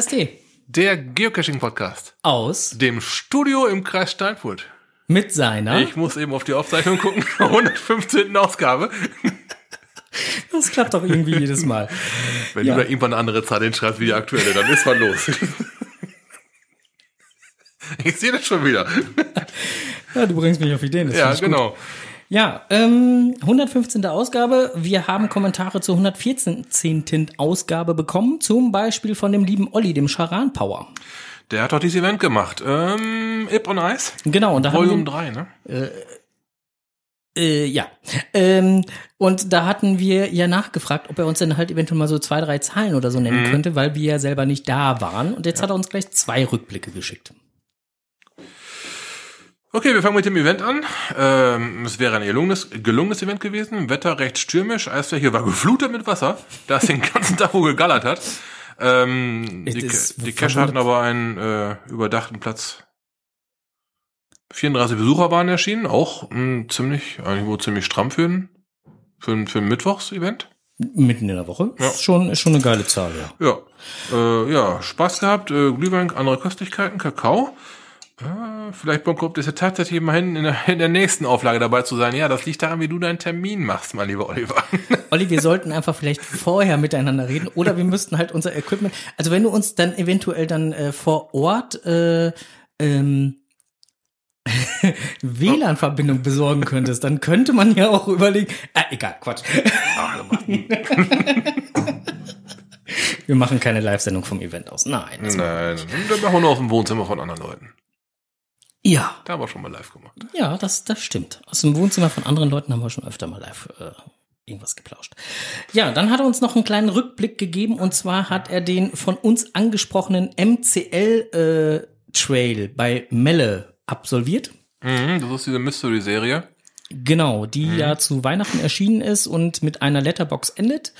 KST. Der Geocaching-Podcast. Aus. Dem Studio im Kreis Steinfurt. Mit seiner. Ich muss eben auf die Aufzeichnung gucken. 115. Ausgabe. Das klappt doch irgendwie jedes Mal. Wenn ja. du da irgendwann eine andere Zahl hinschreibst wie die aktuelle, dann ist was los. ich sehe das schon wieder. Ja, du bringst mich auf Ideen. ja, genau. Gut. Ja, ähm, 115. Ausgabe. Wir haben Kommentare zur 114. Ausgabe bekommen, zum Beispiel von dem lieben Olli, dem Charan Power. Der hat doch dieses Event gemacht. Ähm, Ip on Ice. Genau, und da Volume haben wir, 3, ne? Äh, äh, ja. Ähm, und da hatten wir ja nachgefragt, ob er uns denn halt eventuell mal so zwei, drei Zahlen oder so nennen mhm. könnte, weil wir ja selber nicht da waren. Und jetzt ja. hat er uns gleich zwei Rückblicke geschickt. Okay, wir fangen mit dem Event an. Ähm, es wäre ein gelungenes, gelungenes Event gewesen. Wetter recht stürmisch. Eisfläche war geflutet mit Wasser, da es den ganzen Tag wohl gegallert hat. Ähm, die die Cache hatten aber einen äh, überdachten Platz. 34 Besucher waren erschienen, auch mh, hm, ziemlich, eigentlich wohl ziemlich stramm für ein, für ein, für ein Mittwochs-Event. Mitten in der Woche. Ja. Ist schon, ist schon eine geile Zahl, ja. Ja, äh, ja Spaß gehabt, äh, Glühwein, andere Köstlichkeiten, Kakao. Ah, vielleicht bekommt es ja tatsächlich immerhin in der, in der nächsten Auflage dabei zu sein. Ja, das liegt daran, wie du deinen Termin machst, mein lieber Oliver. Olli, wir sollten einfach vielleicht vorher miteinander reden oder wir müssten halt unser Equipment, also wenn du uns dann eventuell dann äh, vor Ort äh, ähm, WLAN-Verbindung besorgen könntest, dann könnte man ja auch überlegen. Ah, egal, Quatsch. Wir machen keine Live-Sendung vom Event aus. Nein. Nein, dann machen wir nur auf dem Wohnzimmer von anderen Leuten. Ja. Da haben wir schon mal live gemacht. Ja, das, das stimmt. Aus dem Wohnzimmer von anderen Leuten haben wir schon öfter mal live äh, irgendwas geplauscht. Ja, dann hat er uns noch einen kleinen Rückblick gegeben und zwar hat er den von uns angesprochenen MCL äh, Trail bei Melle absolviert. Mhm, das ist diese Mystery-Serie. Genau, die mhm. ja zu Weihnachten erschienen ist und mit einer Letterbox endet.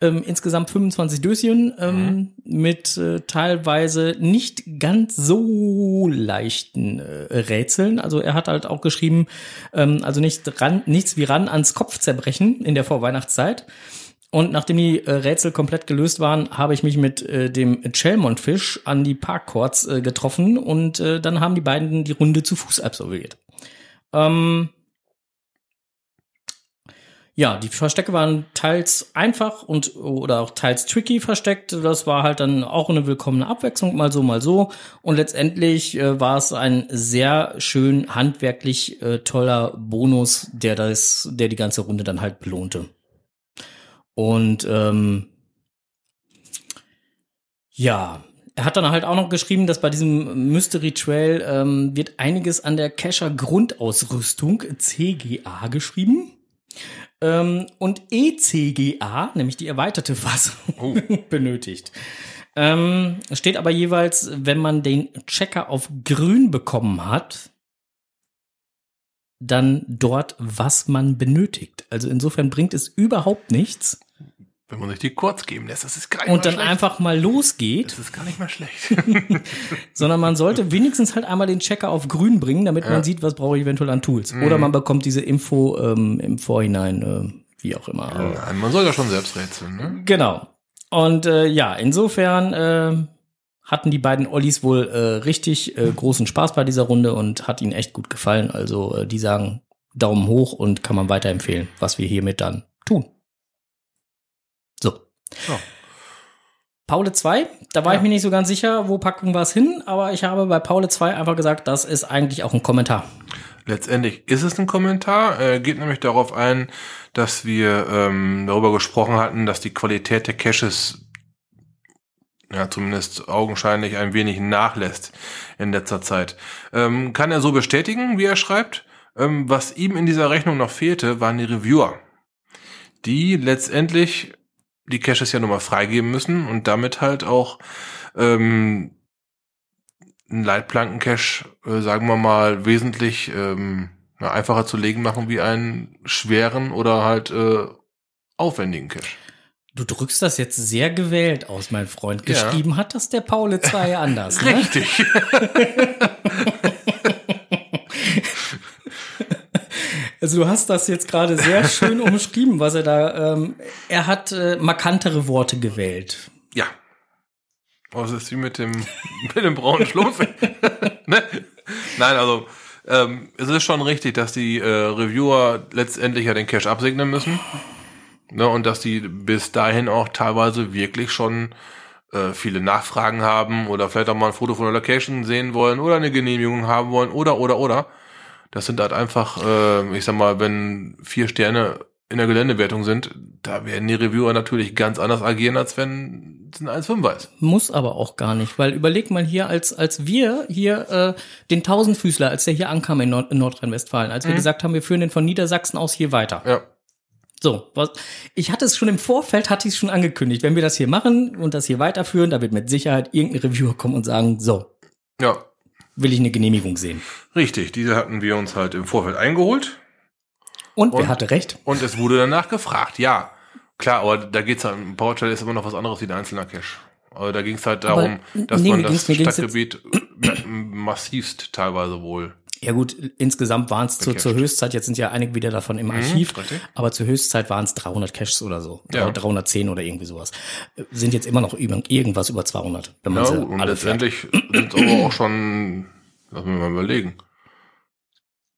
Ähm, insgesamt 25 Döschen ähm, mhm. mit äh, teilweise nicht ganz so leichten äh, Rätseln. Also er hat halt auch geschrieben, ähm, also nicht ran, nichts wie ran ans Kopfzerbrechen in der Vorweihnachtszeit. Und nachdem die äh, Rätsel komplett gelöst waren, habe ich mich mit äh, dem Chelmont-Fisch an die Parkcourts äh, getroffen und äh, dann haben die beiden die Runde zu Fuß absolviert. Ähm, ja, die Verstecke waren teils einfach und oder auch teils tricky versteckt. Das war halt dann auch eine willkommene Abwechslung, mal so, mal so. Und letztendlich äh, war es ein sehr schön handwerklich äh, toller Bonus, der das, der die ganze Runde dann halt belohnte. Und ähm, ja, er hat dann halt auch noch geschrieben, dass bei diesem Mystery Trail ähm, wird einiges an der Cacher Grundausrüstung CGA geschrieben. Ähm, und ECGA, nämlich die erweiterte Fassung, oh. benötigt. Ähm, steht aber jeweils, wenn man den Checker auf grün bekommen hat, dann dort, was man benötigt. Also insofern bringt es überhaupt nichts, wenn man sich die kurz geben lässt, das ist gar nicht Und dann schlecht. einfach mal losgeht. Das ist gar nicht mal schlecht. sondern man sollte wenigstens halt einmal den Checker auf grün bringen, damit ja. man sieht, was brauche ich eventuell an Tools. Mhm. Oder man bekommt diese Info ähm, im Vorhinein, äh, wie auch immer. Ja, man soll ja schon selbst rätseln, ne? Genau. Und äh, ja, insofern äh, hatten die beiden Ollis wohl äh, richtig äh, großen Spaß bei dieser Runde und hat ihnen echt gut gefallen. Also äh, die sagen Daumen hoch und kann man weiterempfehlen, was wir hiermit dann tun. So. Ja. Paule 2, da war ja. ich mir nicht so ganz sicher, wo packen wir es hin, aber ich habe bei Paule 2 einfach gesagt, das ist eigentlich auch ein Kommentar. Letztendlich ist es ein Kommentar, äh, geht nämlich darauf ein, dass wir ähm, darüber gesprochen hatten, dass die Qualität der Caches ja zumindest augenscheinlich ein wenig nachlässt in letzter Zeit. Ähm, kann er so bestätigen, wie er schreibt. Ähm, was ihm in dieser Rechnung noch fehlte, waren die Reviewer, die letztendlich die Caches ja nochmal freigeben müssen und damit halt auch ähm, einen Leitplanken-Cache, äh, sagen wir mal, wesentlich ähm, einfacher zu legen machen wie einen schweren oder halt äh, aufwendigen Cache. Du drückst das jetzt sehr gewählt aus, mein Freund. Geschrieben ja. hat das der Paul 2 anders. Ne? Richtig. Also du hast das jetzt gerade sehr schön umschrieben, was er da. Ähm, er hat äh, markantere Worte gewählt. Ja. Oh, es ist wie mit dem, mit dem braunen Schlumpf. ne? Nein, also ähm, es ist schon richtig, dass die äh, Reviewer letztendlich ja den Cache absegnen müssen. Ne, und dass die bis dahin auch teilweise wirklich schon äh, viele Nachfragen haben oder vielleicht auch mal ein Foto von der Location sehen wollen oder eine Genehmigung haben wollen oder oder oder. Das sind halt einfach, äh, ich sag mal, wenn vier Sterne in der Geländewertung sind, da werden die Reviewer natürlich ganz anders agieren, als wenn es ein 1,5 ist. Muss aber auch gar nicht, weil überleg mal hier, als, als wir hier äh, den Tausendfüßler, als der hier ankam in, Nord in Nordrhein-Westfalen, als wir Mhm. gesagt haben, wir führen den von Niedersachsen aus hier weiter. Ja. So, was, ich hatte es schon im Vorfeld, hatte ich es schon angekündigt, wenn wir das hier machen und das hier weiterführen, da wird mit Sicherheit irgendein Reviewer kommen und sagen, so, Ja, will ich eine Genehmigung sehen. richtig. Diese hatten wir uns halt im Vorfeld eingeholt. Und, Und? wer hatte recht? Und es wurde danach gefragt, ja. Klar, aber da geht's halt, PowerShell ist immer noch was anderes wie ein einzelner Cache. Aber da ging's halt Aber, darum, dass nee, man das Stadtgebiet massivst teilweise wohl. Ja gut, insgesamt waren es zu, zur Höchstzeit, jetzt sind ja einige wieder davon im Archiv, Mhm, aber zur Höchstzeit waren es 300 Caches oder so. Ja. Oder 310 oder irgendwie sowas. Äh, Sind jetzt immer noch über, irgendwas über 200, wenn man Ja, sie und alle letztendlich sind es aber auch schon, lass mich mal überlegen,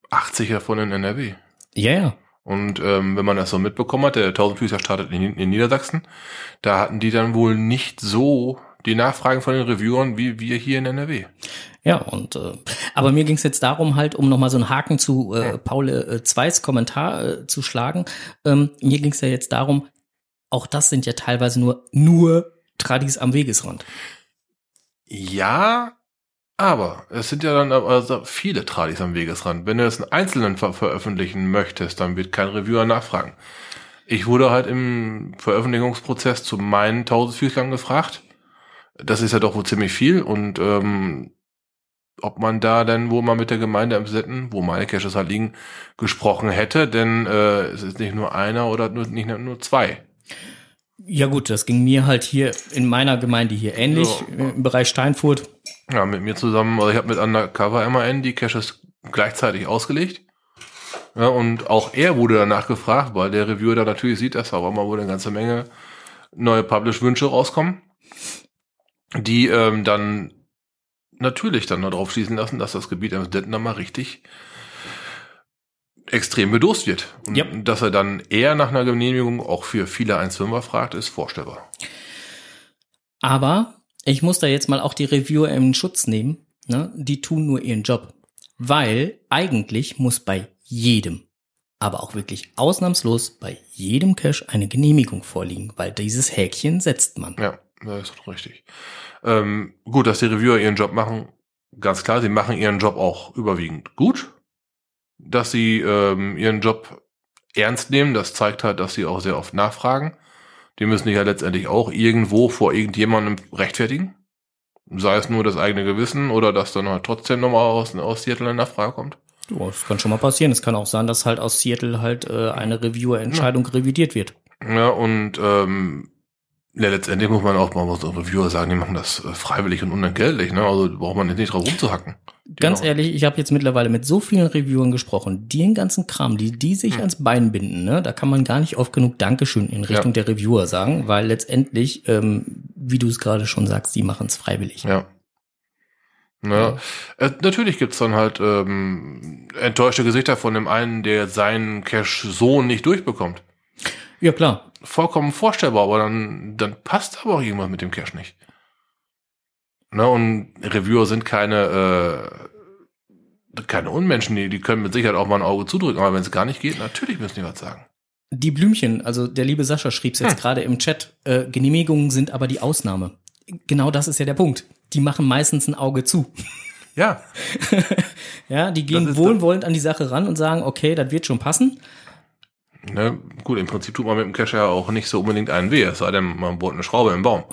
80 davon in NRW. Ja, ja. Und ähm, wenn man das so mitbekommen hat, der Tausendfüßer startet in, in Niedersachsen, da hatten die dann wohl nicht so die Nachfragen von den Reviewern wie wir hier in NRW. Ja, und äh, aber mir ging es jetzt darum, halt, um nochmal so einen Haken zu äh, Paul äh, Zweis Kommentar äh, zu schlagen. Ähm, mir ging es ja jetzt darum, auch das sind ja teilweise nur nur Tradis am Wegesrand. Ja, aber es sind ja dann also viele Tradis am Wegesrand. Wenn du das in Einzelnen ver veröffentlichen möchtest, dann wird kein Reviewer nachfragen. Ich wurde halt im Veröffentlichungsprozess zu meinen Tausendfüßlern gefragt. Das ist ja doch wohl ziemlich viel und ähm, ob man da denn wohl mal mit der Gemeinde im Sitten, wo meine Caches halt liegen, gesprochen hätte, denn äh, es ist nicht nur einer oder nur, nicht nur zwei. Ja gut, das ging mir halt hier in meiner Gemeinde hier ähnlich, Ja. äh, im Bereich Steinfurt. Ja, mit mir zusammen, also ich habe mit Undercover MAN die Caches gleichzeitig ausgelegt. Ja, und auch er wurde danach gefragt, weil der Reviewer da natürlich sieht, dass auch mal wohl eine ganze Menge neue Publish-Wünsche rauskommen, die ähm, dann natürlich dann darauf schließen lassen, dass das Gebiet am Detten dann mal richtig extrem bedost wird. Und Ja. dass er dann eher nach einer Genehmigung auch für viele 1,5er fragt, ist vorstellbar. Aber ich muss da jetzt mal auch die Reviewer in Schutz nehmen. Ne? Die tun nur ihren Job. Weil eigentlich muss bei jedem, aber auch wirklich ausnahmslos bei jedem Cache eine Genehmigung vorliegen, weil dieses Häkchen setzt man. Ja, das ist richtig. Ähm, gut, dass die Reviewer ihren Job machen, ganz klar, sie machen ihren Job auch überwiegend gut. Dass sie ähm, ihren Job ernst nehmen, das zeigt halt, dass sie auch sehr oft nachfragen. Die müssen sich ja letztendlich auch irgendwo vor irgendjemandem rechtfertigen. Sei es nur das eigene Gewissen oder dass dann halt trotzdem nochmal aus, aus Seattle eine Nachfrage kommt. Ja, das kann schon mal passieren. Es kann auch sein, dass halt aus Seattle halt äh, eine Reviewer-Entscheidung revidiert wird. Ja, und ähm, ja, letztendlich muss man auch mal was Reviewer sagen, die machen das äh, freiwillig und unentgeltlich, ne? Also braucht man jetzt nicht drauf rumzuhacken. Die Ganz ehrlich, ich habe jetzt mittlerweile mit so vielen Reviewern gesprochen, die den ganzen Kram, die, die sich Hm. ans Bein binden, ne, da kann man gar nicht oft genug Dankeschön in Richtung der Reviewer sagen, weil letztendlich, ähm, wie du es gerade schon sagst, die machen es freiwillig. Ja. Ja. Äh, natürlich gibt's dann halt ähm, enttäuschte Gesichter von dem einen, der seinen Cash so nicht durchbekommt. Ja, klar. Vollkommen vorstellbar, aber dann, dann passt aber auch irgendwas mit dem Cash nicht. Ne, und Reviewer sind keine, äh, keine Unmenschen, die, die können mit Sicherheit auch mal ein Auge zudrücken, aber wenn es gar nicht geht, natürlich müssen die was sagen. Die Blümchen, also der liebe Sascha schrieb es jetzt Hm. gerade im Chat, äh, Genehmigungen sind aber die Ausnahme. Genau das ist ja der Punkt. Die machen meistens ein Auge zu. Ja, Ja, die gehen wohlwollend an die Sache ran und sagen, okay, das wird schon passen. Ne, gut, im Prinzip tut man mit dem Cash ja auch nicht so unbedingt einen weh, es sei denn, man bohrt eine Schraube im Baum.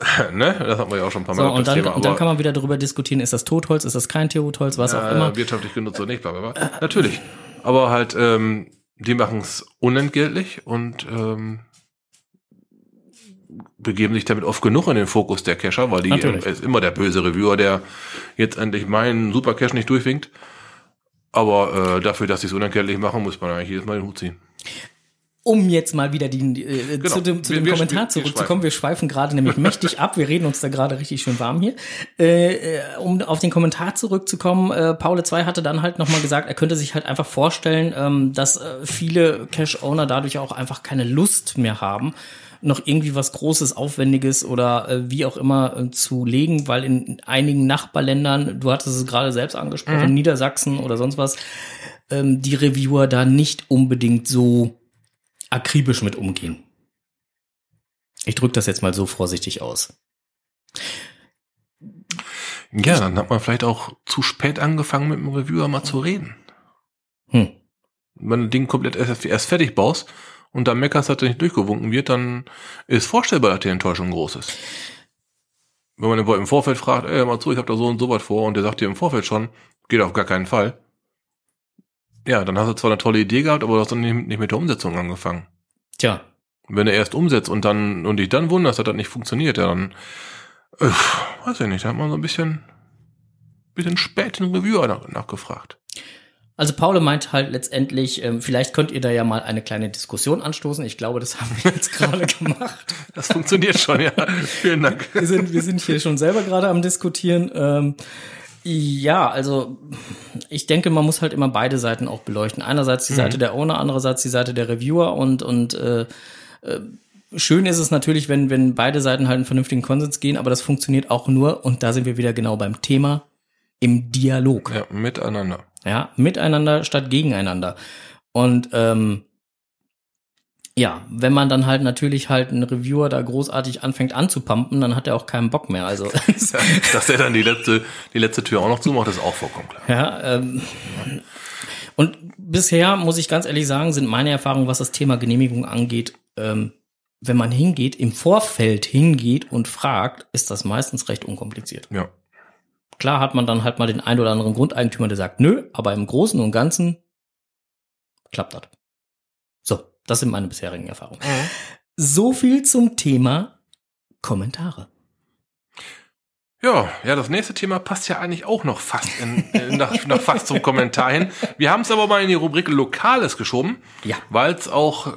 ne, das hat man ja auch schon ein paar Mal So, und dann, Thema, dann kann man wieder darüber diskutieren, ist das Totholz, ist das kein Totholz, was auch Äh, immer. wirtschaftlich genutzt oder nicht, bla, bla, bla. Natürlich. Aber halt, ähm, die machen es unentgeltlich und ähm, begeben sich damit oft genug in den Fokus der Cacher, weil die Natürlich. ist immer der böse Reviewer, der jetzt endlich meinen Super Cache nicht durchwinkt. Aber äh, dafür, dass sie es unentgeltlich machen, muss man eigentlich jedes Mal den Hut ziehen. um jetzt mal wieder die, äh, Genau. zu dem, zu Wir- dem wir- Kommentar zurückzukommen. Wir schweifen gerade nämlich mächtig ab. Wir reden uns da gerade richtig schön warm hier. Äh, äh, um auf den Kommentar zurückzukommen, äh, Paul 2 hatte dann halt nochmal gesagt, er könnte sich halt einfach vorstellen, ähm, dass äh, viele Cash-Owner dadurch auch einfach keine Lust mehr haben, noch irgendwie was Großes, Aufwendiges oder äh, wie auch immer äh, zu legen, weil in einigen Nachbarländern, du hattest es gerade selbst angesprochen, Niedersachsen oder sonst was, ähm, die Reviewer da nicht unbedingt so akribisch mit umgehen. Ich drücke das jetzt mal so vorsichtig aus. Ja, dann hat man vielleicht auch zu spät angefangen, mit dem Reviewer mal zu reden. Hm. Wenn du Ding komplett erst, erst fertig baust und dann meckerst, dass er nicht durchgewunken wird, dann ist vorstellbar, dass die Enttäuschung groß ist. Wenn man im Vorfeld fragt, ey, mal zu, ich habe da so und so was vor und der sagt dir im Vorfeld schon, geht auf gar keinen Fall. Ja, dann hast du zwar eine tolle Idee gehabt, aber du hast dann nicht, nicht mit der Umsetzung angefangen. Tja, Wenn du erst umsetzt und dann und dich dann wunderst, dass das nicht funktioniert, ja, dann äh, weiß ich nicht, da hat man so ein bisschen bisschen spät den Reviewer nach, nachgefragt. Also Paul meint halt letztendlich, ähm, vielleicht könnt ihr da ja mal eine kleine Diskussion anstoßen. Ich glaube, das haben wir jetzt gerade gemacht. Das funktioniert schon, ja. Vielen Dank. Wir sind, wir sind hier schon selber gerade am Diskutieren. Ähm, ja, also ich denke, man muss halt immer beide Seiten auch beleuchten. Einerseits die Seite der Owner, andererseits die Seite der Reviewer und und äh, äh, schön ist es natürlich, wenn wenn beide Seiten halt einen vernünftigen Konsens gehen, aber das funktioniert auch nur und da sind wir wieder genau beim Thema im Dialog. Ja, miteinander. Ja, miteinander statt gegeneinander. Und ähm, ja, wenn man dann halt natürlich halt einen Reviewer da großartig anfängt anzupumpen, dann hat er auch keinen Bock mehr. Also Dass er dann die letzte, die letzte Tür auch noch zumacht, ist auch vollkommen klar. ja, ähm, und bisher muss ich ganz ehrlich sagen, sind meine Erfahrungen, was das Thema Genehmigung angeht, ähm, wenn man hingeht, im Vorfeld hingeht und fragt, ist das meistens recht unkompliziert. Ja. Klar hat man dann halt mal den ein oder anderen Grundeigentümer, der sagt, nö, aber im Großen und Ganzen klappt das. So, das sind meine bisherigen Erfahrungen. So viel zum Thema Kommentare. Ja, ja, das nächste Thema passt ja eigentlich auch noch fast in, in, nach, nach fast zum Kommentar hin. Wir haben es aber mal in die Rubrik Lokales geschoben, Ja. weil es auch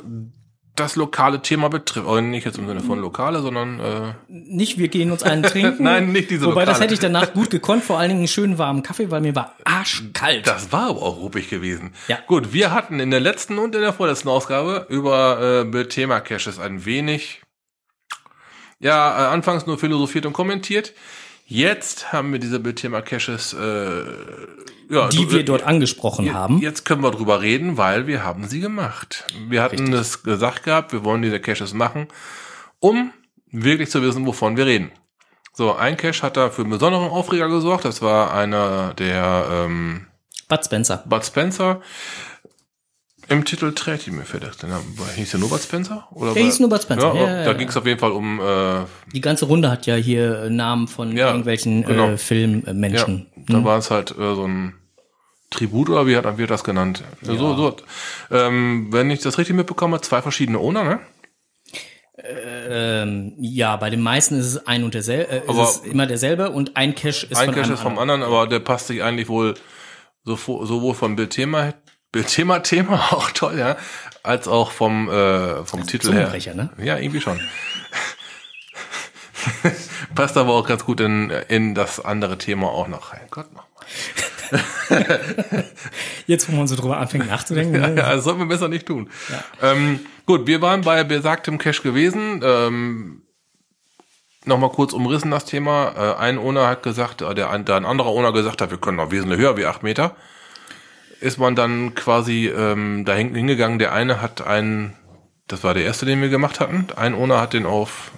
das lokale Thema betrifft. Also nicht jetzt im Sinne von Lokale, sondern äh, Nicht, wir gehen uns einen trinken. Nein, nicht diese Wobei, das Lokale. hätte ich danach gut gekonnt, vor allen Dingen einen schönen warmen Kaffee, weil mir war arschkalt. Das war aber auch ruppig gewesen. Ja. Gut, wir hatten in der letzten und in der vorletzten Ausgabe über äh, Bildthema Caches ein wenig, ja, äh, anfangs nur philosophiert und kommentiert. Jetzt haben wir diese Bildthema Caches, äh, ja, die wir dort angesprochen haben. Jetzt können wir drüber reden, weil wir haben sie gemacht. Wir hatten es gesagt gehabt, wir wollen diese Caches machen, um wirklich zu wissen, wovon wir reden. So, ein Cache hat da für einen besonderen Aufreger gesorgt. Das war einer der ähm, Bud Spencer. Bud Spencer. Im Titel trägt mir denn? Hieß der Bud Spencer? Oder Der hieß Bud Spencer. Ja, Ja, ja, da ja. ging es auf jeden Fall um äh, Die ganze Runde hat ja hier äh, Namen von Ja, irgendwelchen genau. äh, ja, Filmmenschen. da war es halt äh, so ein Tribut oder wie hat wird das genannt? So, so. Ähm, wenn ich das richtig mitbekomme, zwei verschiedene Owner, ne? Ähm, ja, bei den meisten ist es ein und derselbe, äh, Aber- ist es immer derselbe und ein Cache ist Ein von Cache ist vom anderen. aber der passt sich eigentlich wohl so, sowohl vom Bildthema, Bildthema, Thema, auch toll, ja, als auch vom, äh, vom Titel her. Ne? Ja, irgendwie schon. Passt aber auch ganz gut in, in das andere Thema auch noch rein. Gott nochmal. Jetzt, wo man so drüber anfängt nachzudenken. Ja, ne? ja, das sollten wir besser nicht tun. Ähm, gut, wir waren bei besagtem Cache gewesen. Ähm, Nochmal kurz umrissen das Thema. Äh, ein Owner hat gesagt, äh, der, ein- der ein anderer Owner gesagt hat, wir können noch wesentlich höher wie acht Meter. Ist man dann quasi ähm, da hin- hingegangen. Der eine hat einen, das war der erste, den wir gemacht hatten. Ein Owner hat den auf,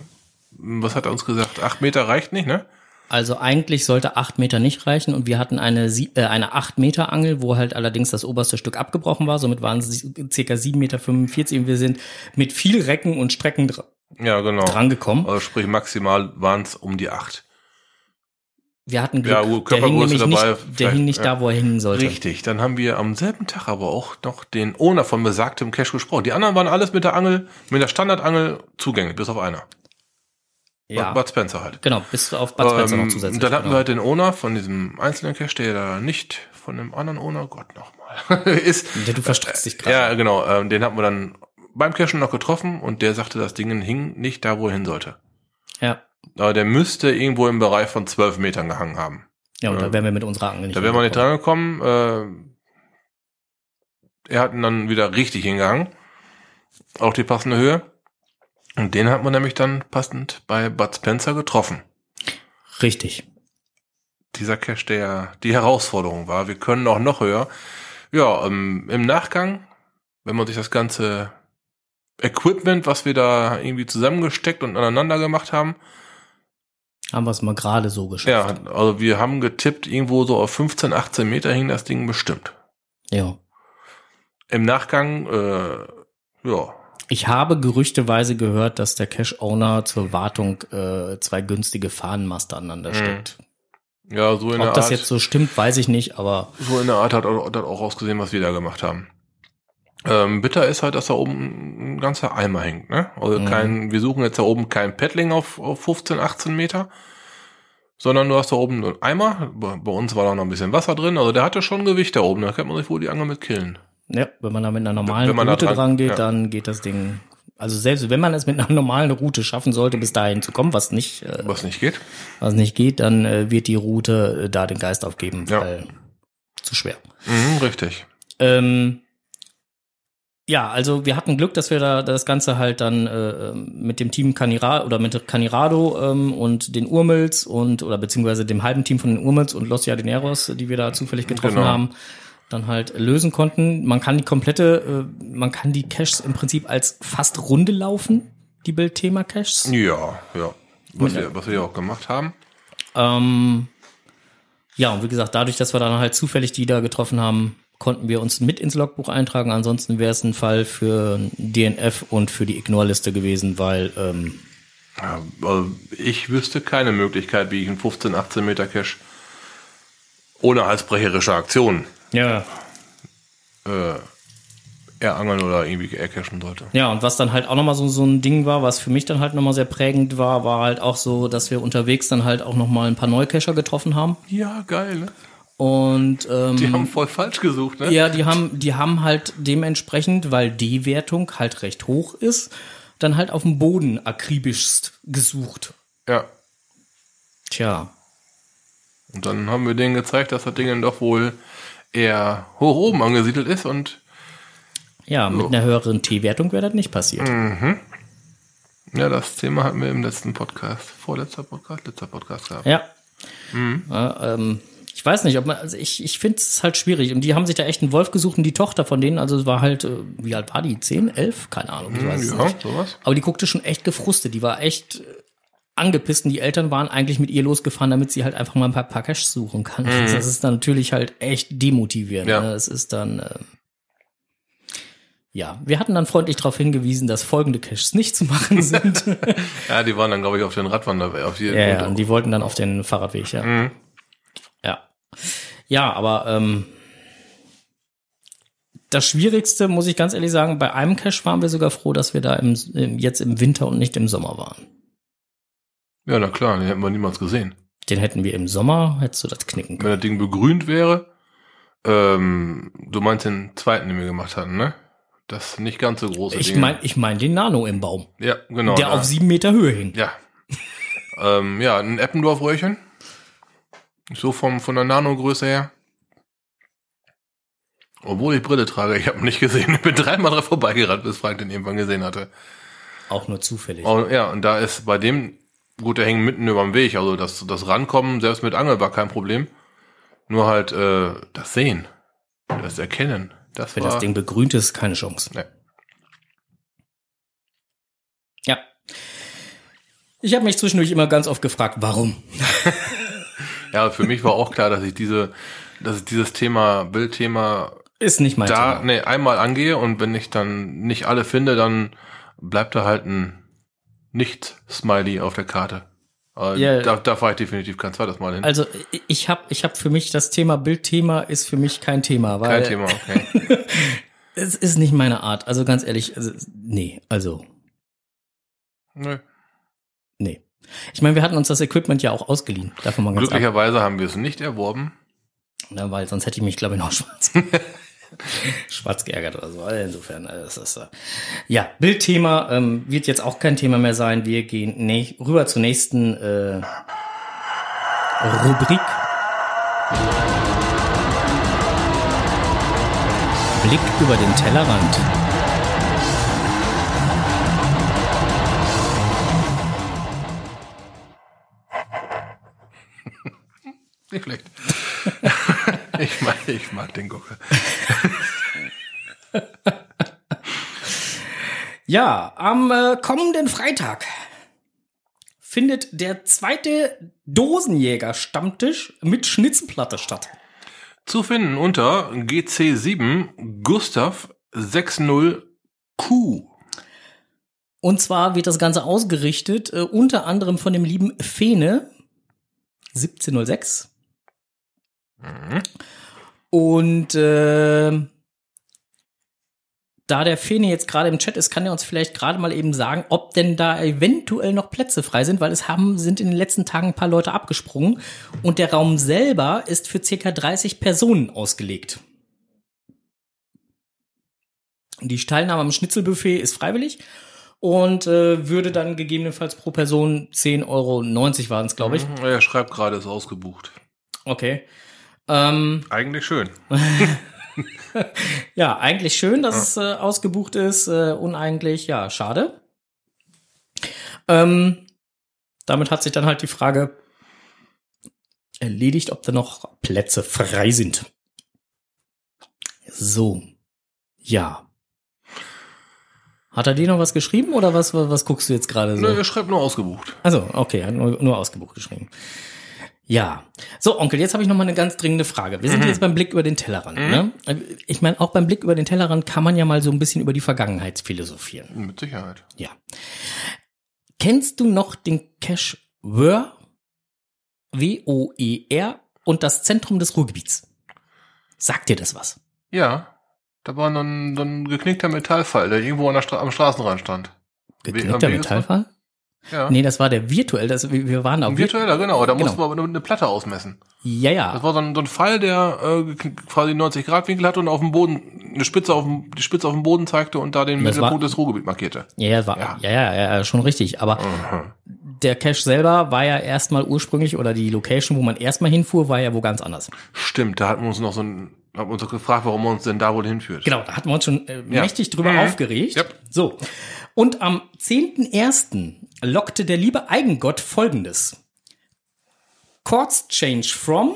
was hat er uns gesagt? Acht Meter reicht nicht, ne? Also eigentlich sollte acht Meter nicht reichen und wir hatten eine, sie- äh, eine acht Meter Angel, wo halt allerdings das oberste Stück abgebrochen war. Somit waren es circa sieben Meter fünfundvierzig und wir sind mit viel Recken und Strecken dr Ja, genau. drangekommen. Also sprich, maximal waren es um die acht. Wir hatten Glück. Ja, der hing nämlich dabei, nicht, der hing nicht ja. da, wo er hängen sollte. Richtig, dann haben wir am selben Tag aber auch noch den Owner von besagtem Cache gesprochen. Die anderen waren alles mit der Angel, mit der Standardangel zugänglich, bis auf einer. Ja, Bud Spencer halt. genau, bis auf Bud Spencer Ähm, noch zusätzlich. dann hatten genau. wir halt den Owner von diesem einzelnen Cache, der da nicht von dem anderen Owner, Gott nochmal, ist. Ja, du verstrickst dich gerade. Ja, genau, ähm, den hatten wir dann beim Cashen noch getroffen und der sagte, das Ding hing nicht da, wo er hin sollte. Ja. Aber der müsste irgendwo im Bereich von zwölf Metern gehangen haben. Ja, und Ja. da wären wir mit unserer Angel nicht Da wären wir nicht hingekommen. drangekommen. Äh, er hat ihn dann wieder richtig hingehangen. Auf die passende Höhe. Und den hat man nämlich dann passend bei Bud Spencer getroffen. Richtig. Dieser Cache, der die Herausforderung war. Wir können auch noch höher. Ja, ähm, im Nachgang, wenn man sich das ganze Equipment, was wir da irgendwie zusammengesteckt und aneinander gemacht haben, Haben wir es mal gerade so geschafft. ja, also wir haben getippt, irgendwo so auf 15, 18 Meter hing das Ding bestimmt. Ja. Im Nachgang, äh, ja, Ich habe gerüchteweise gehört, dass der Cache-Owner zur Wartung äh, zwei günstige Fahnenmaster aneinander steckt. ja, so in Ob der das Art, jetzt so stimmt, weiß ich nicht, aber so in der Art hat, hat auch ausgesehen, was wir da gemacht haben. Ähm, bitter ist halt, dass da oben ein ganzer Eimer hängt, ne? Also Mhm. kein, wir suchen jetzt da oben kein Paddling auf, auf 15, 18 Meter, sondern du hast da oben einen Eimer. Bei, uns war da noch ein bisschen Wasser drin, also der hatte schon Gewicht da oben, da kann man sich wohl die Angel mit killen. ja, wenn man da mit einer normalen Route dran- dran geht, ja. dann geht das Ding. Also selbst wenn man es mit einer normalen Route schaffen sollte, bis dahin zu kommen, was nicht, äh, Was nicht geht. was nicht geht, dann äh, wird die Route äh, da den Geist aufgeben, Ja. weil zu schwer. Mhm, richtig. Ähm, ja, also wir hatten Glück, dass wir da das Ganze halt dann äh, mit dem Team Canira oder mit Canirado ähm, und den Urmels und oder beziehungsweise dem halben Team von den Urmels und Los Jardineros, die wir da zufällig getroffen Genau. haben, dann halt lösen konnten. Man kann die komplette, äh, man kann die Caches im Prinzip als fast Runde laufen, die Bildthema-Caches. Ja, ja. Was wir, was wir ja auch gemacht haben. Ähm, ja, und wie gesagt, dadurch, dass wir dann halt zufällig die da getroffen haben, konnten wir uns mit ins Logbuch eintragen. Ansonsten wäre es ein Fall für DNF und für die Ignore-Liste gewesen, weil ähm, Ja, also ich wüsste keine Möglichkeit, wie ich einen 15, 18 Meter Cache ohne halsbrecherische Aktion ja, äh, erangeln oder irgendwie ercachen sollte. ja, und was dann halt auch nochmal so, so ein Ding war, was für mich dann halt nochmal sehr prägend war, war halt auch so, dass wir unterwegs dann halt auch nochmal ein paar Neucacher getroffen haben. Ja, geil, ne? Und ähm, Die haben voll falsch gesucht, ne? Ja, die haben, die haben halt dementsprechend, weil die Wertung halt recht hoch ist, dann halt auf dem Boden akribischst gesucht. Ja. Tja, Und dann haben wir denen gezeigt, dass das Ding dann doch wohl eher hoch oben angesiedelt ist und ja, mit So. einer höheren T-Wertung wäre das nicht passiert. ja, das Thema hatten wir im letzten Podcast, vorletzter Podcast, letzter Podcast gehabt. Ja. ja ähm, ich weiß nicht, ob man, also ich, ich finde es halt schwierig. Und die haben sich da echt einen Wolf gesucht und die Tochter von denen, also es war halt, äh, wie alt war die? 10, 11? Keine Ahnung, ich weiß es Ja, nicht. sowas. Aber die guckte schon echt gefrustet. Die war echt äh, angepisst und die Eltern waren eigentlich mit ihr losgefahren, damit sie halt einfach mal ein paar, paar Cash suchen kann. Das ist dann natürlich halt echt demotivierend. Ja. Ne? Es ist dann, ähm, ja, wir hatten dann freundlich darauf hingewiesen, dass folgende Caches nicht zu machen sind. Ja, die waren dann, glaube ich, auf den Radwanderweg. Auf die, ja, ja, und die wollten dann auf den Fahrradweg, ja. Mhm. Ja. Ja, aber ähm, das Schwierigste, muss ich ganz ehrlich sagen, bei einem Cache waren wir sogar froh, dass wir da im, jetzt im Winter und nicht im Sommer waren. ja, na klar, den hätten wir niemals gesehen. Den hätten wir im Sommer, hättest du das knicken können. Wenn das Ding begrünt wäre, ähm, du meinst den zweiten, den wir gemacht hatten, ne? Das nicht ganz so große Ich meine ich mein den Nano im Baum, ja, genau. der da. auf sieben Meter Höhe hing. Ja. ähm, ja, ein Eppendorf-Röhrchen. So vom, von der Nano-Größe her. Obwohl ich Brille trage, ich habe ihn nicht gesehen. Ich bin dreimal dran vorbeigerannt, bis Frank den irgendwann gesehen hatte. Auch nur zufällig. Und, ja, und da ist bei dem, gut, der hängt mitten über dem Weg. Also das, das Rankommen, selbst mit Angel, war kein Problem. Nur halt äh, das Sehen, das Erkennen. Das Wenn war, das Ding begrünt ist, keine Chance. Ne. Ja. Ich habe mich zwischendurch immer ganz oft gefragt, warum? Ja, für mich war auch klar, dass ich diese, dass ich dieses Thema, Bildthema Ist nicht mein da Thema. nee, einmal angehe und wenn ich dann nicht alle finde, dann bleibt da halt ein Nicht-Smiley auf der Karte. Aber Ja. da, da fahre ich definitiv kein zweites Mal hin. Also ich habe ich hab für mich das Thema Bildthema ist für mich kein Thema, weil Kein Thema, okay. es ist nicht meine Art. Also ganz ehrlich, also, nee, also Nö. nee. Ich meine, wir hatten uns das Equipment ja auch ausgeliehen, davon mal ganz ab, Glücklicherweise haben wir es nicht erworben. ne, weil sonst hätte ich mich glaube ich noch schwarz. Schwarz geärgert oder so. Also insofern, äh, das ist, äh, ja, Bildthema ähm, wird jetzt auch kein Thema mehr sein. Wir gehen ne rüber zur nächsten äh, Rubrik. Blick über den Tellerrand. Nicht schlecht. ich, mag, ich mag den Gucker. Ja, am äh, kommenden Freitag findet der zweite Dosenjäger-Stammtisch mit Schnitzenplatte statt. Zu finden unter GC7 Gustav 60Q. Und zwar wird das Ganze ausgerichtet, äh, unter anderem von dem lieben Fene 1706. Und äh, da der Fene jetzt gerade im Chat ist, kann er uns vielleicht gerade mal eben sagen, ob denn da eventuell noch Plätze frei sind, weil es haben, sind in den letzten Tagen ein paar Leute abgesprungen und der Raum selber ist für circa 30 Personen ausgelegt. Die Teilnahme am Schnitzelbuffet ist freiwillig und äh, würde dann gegebenenfalls pro Person 10,90 Euro waren es, glaube ich. Mhm, Er schreibt gerade, ist ausgebucht. Okay. Ähm, Eigentlich schön. ja, eigentlich schön, dass es äh, ausgebucht ist. Äh, uneigentlich, ja, schade. Ähm, damit hat sich dann halt die Frage erledigt, ob da noch Plätze frei sind. So. Ja. Hat er dir noch was geschrieben oder was, was, was guckst du jetzt gerade so? Nö, er schreibt nur ausgebucht. Also, okay, er hat nur, nur ausgebucht geschrieben. Ja. So, Onkel, jetzt habe ich noch mal eine ganz dringende Frage. Wir sind jetzt beim Blick über den Tellerrand. Ne? Ich meine, auch beim Blick über den Tellerrand kann man ja mal so ein bisschen über die Vergangenheit philosophieren. Mit Sicherheit. Ja. Kennst du noch den Cache WER? W-O-E-R und das Zentrum des Ruhrgebiets? Sagt dir das was? Ja. Da war ein, ein geknickter Metallfall, der irgendwo an der Stra am Straßenrand stand. Geknickter Metallfall? Ja. Nee, das war der virtuell. Das, wir waren da. Ein virtueller, genau. Da Genau. mussten wir aber nur eine Platte ausmessen. Ja, ja. Das war so ein, so ein Fall, der äh, quasi 90 Grad Winkel hatte und auf dem Boden eine Spitze auf dem, die Spitze auf dem Boden zeigte und da den Das Mittelpunkt war- des Ruhrgebiet markierte. Ja, ja, war, Ja. ja. Ja, ja, ja, schon richtig. Aber Mhm. der Cache selber war ja erstmal ursprünglich oder die Location, wo man erstmal hinfuhr, war ja wo ganz anders. Stimmt, da hatten wir uns noch so ein, haben wir uns doch gefragt, warum man uns denn da wohl hinführt. Genau, da hatten wir uns schon äh, Ja. mächtig drüber Mhm. aufgeregt. Yep. So. Und am 10.01. lockte der liebe Eigengott folgendes. Chords change from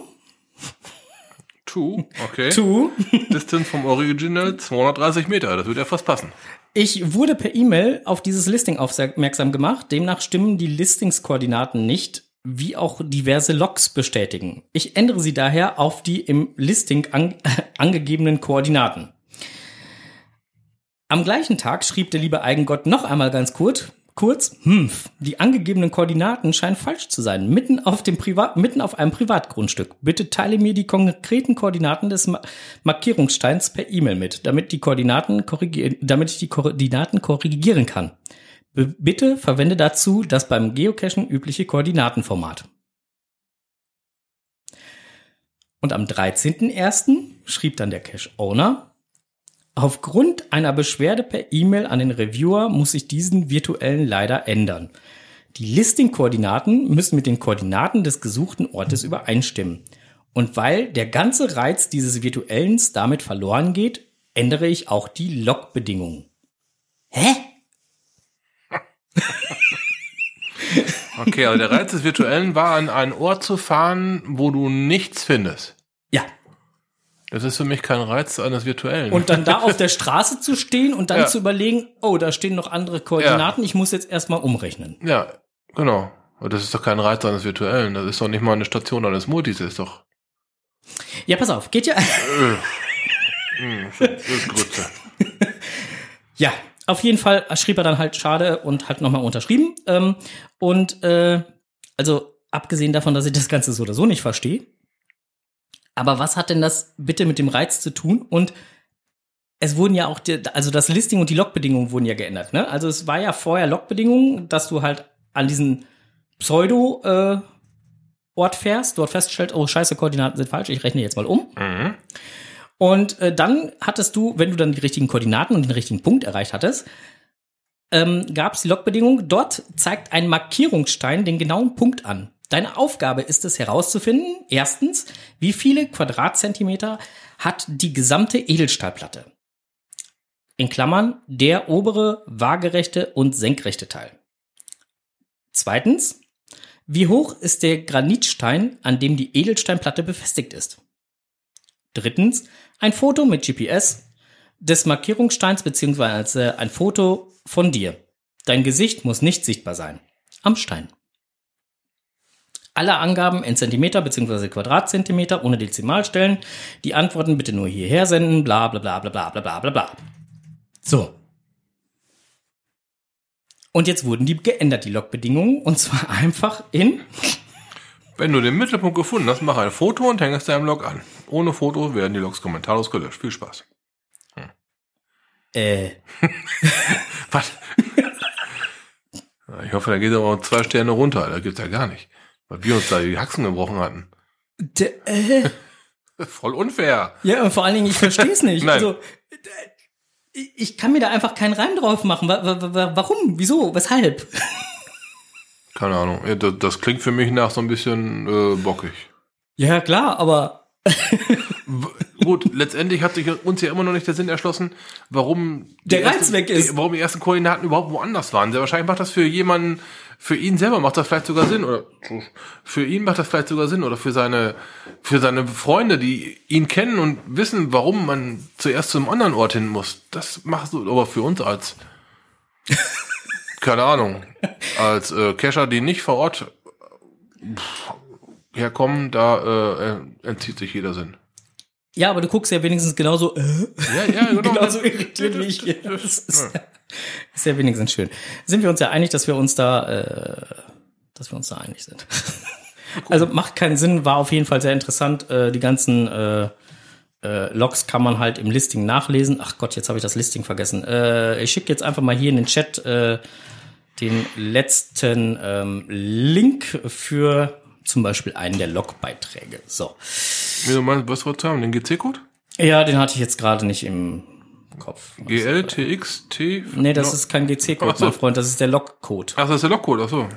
Two, okay. to. Distance vom Original 230 Meter, das würde ja fast passen. Ich wurde per E-Mail auf dieses Listing aufmerksam gemacht. Demnach stimmen die Listingskoordinaten nicht, wie auch diverse Logs bestätigen. Ich ändere sie daher auf die im Listing an, angegebenen Koordinaten. Am gleichen Tag schrieb der liebe Eigengott noch einmal ganz kurz, kurz, hm, die angegebenen Koordinaten scheinen falsch zu sein, mitten auf dem Privat, mitten auf einem Privatgrundstück. Bitte teile mir die konkreten Koordinaten des Ma Markierungssteins per E-Mail mit, damit die Koordinaten damit ich die Koordinaten korrigieren kann. B bitte verwende dazu das beim Geocachen übliche Koordinatenformat. Und am 13.01. schrieb dann der Cache-Owner, aufgrund einer Beschwerde per E-Mail an den Reviewer muss ich diesen virtuellen leider ändern. Die Listing-Koordinaten müssen mit den Koordinaten des gesuchten Ortes übereinstimmen. Und weil der ganze Reiz dieses virtuellen damit verloren geht, ändere ich auch die Log-Bedingungen. Hä? Okay, also der Reiz des Virtuellen war, an einen Ort zu fahren, wo du nichts findest. Ja. Das ist für mich kein Reiz eines Virtuellen. Und dann da auf der Straße zu stehen und dann Ja. zu überlegen, oh, da stehen noch andere Koordinaten, ich muss jetzt erstmal umrechnen. ja, genau. Aber Das ist doch kein Reiz eines Virtuellen. Das ist doch nicht mal eine Station eines Multis. Das ist doch. Ja, pass auf, geht ja. Äh, hm. Ja, auf jeden Fall schrieb er dann halt schade und hat nochmal unterschrieben. Ähm, und äh, also abgesehen davon, dass ich das Ganze so oder so nicht verstehe. Aber was hat denn das bitte mit dem Reiz zu tun? Und es wurden ja auch, die, also das Listing und die Logbedingungen wurden ja geändert. Ne? Also es war ja vorher Logbedingungen, dass du halt an diesen Pseudo äh, Ort fährst, dort feststellst, oh scheiße, Koordinaten sind falsch, ich rechne jetzt mal um. Mhm. Und äh, dann hattest du, wenn du dann die richtigen Koordinaten und den richtigen Punkt erreicht hattest, ähm, gab es die Logbedingung, dort zeigt ein Markierungsstein den genauen Punkt an. Deine Aufgabe ist es herauszufinden, erstens, wie viele Quadratzentimeter hat die gesamte Edelstahlplatte. In Klammern der obere, waagerechte und senkrechte Teil. Zweitens, wie hoch ist der Granitstein, an dem die Edelsteinplatte befestigt ist? Drittens, ein Foto mit GPS des Markierungssteins beziehungsweise ein Foto von dir. Dein Gesicht muss nicht sichtbar sein. Am Stein. Alle Angaben in Zentimeter bzw. Quadratzentimeter ohne Dezimalstellen. Die Antworten bitte nur hierher senden. Bla bla bla bla bla bla bla bla So. Und jetzt wurden die geändert, die Logbedingungen. Und zwar einfach in. Wenn du den Mittelpunkt gefunden hast, mach ein Foto und häng es deinem Log an. Ohne Foto werden die Logs kommentarlos gelöscht. Viel Spaß. Hm. Äh. Was? Ich hoffe, da geht aber zwei Sterne runter. Da gibt's ja gar nicht. Weil wir uns da die Haxen gebrochen hatten. De, äh. Voll unfair. Ja, und vor allen Dingen, ich verstehe es nicht. Nein. Also, ich kann mir da einfach keinen Reim drauf machen. Warum? Wieso? Weshalb? Keine Ahnung. Das, das klingt für mich nach so ein bisschen äh, bockig. Ja, klar, aber. Gut, letztendlich hat sich uns ja immer noch nicht der Sinn erschlossen, warum der Reiz weg ist. Warum die ersten Koordinaten überhaupt woanders waren. Sehr wahrscheinlich macht das für jemanden, für ihn selber macht das vielleicht sogar Sinn oder für ihn macht das vielleicht sogar Sinn oder für seine für seine Freunde, die ihn kennen und wissen, warum man zuerst zu einem anderen Ort hin muss. Das macht so, aber für uns als keine Ahnung, als äh, Cacher, die nicht vor Ort herkommen, da äh, entzieht sich jeder Sinn. Ja, aber du guckst ja wenigstens genauso, äh, ja, ja, genau. genauso irritiert wie ich. Das ist, ja. ist ja wenigstens schön. Sind wir uns ja einig, dass wir uns da, äh, dass wir uns da einig sind. Also macht keinen Sinn, war auf jeden Fall sehr interessant. Äh, die ganzen äh, äh, Logs kann man halt im Listing nachlesen. Ach Gott, jetzt habe ich das Listing vergessen. Äh, ich schicke jetzt einfach mal hier in den Chat äh, den letzten ähm, Link für zum Beispiel einen der Logbeiträge. So. Wie du meinst, was wolltest du haben? Den GC-Code? Ja, den hatte ich jetzt gerade nicht im Kopf. GLTXT? Nee, das ist kein GC-Code, so. mein Freund, das ist der Log-Code. Ach, das ist der Log-Code, ach so.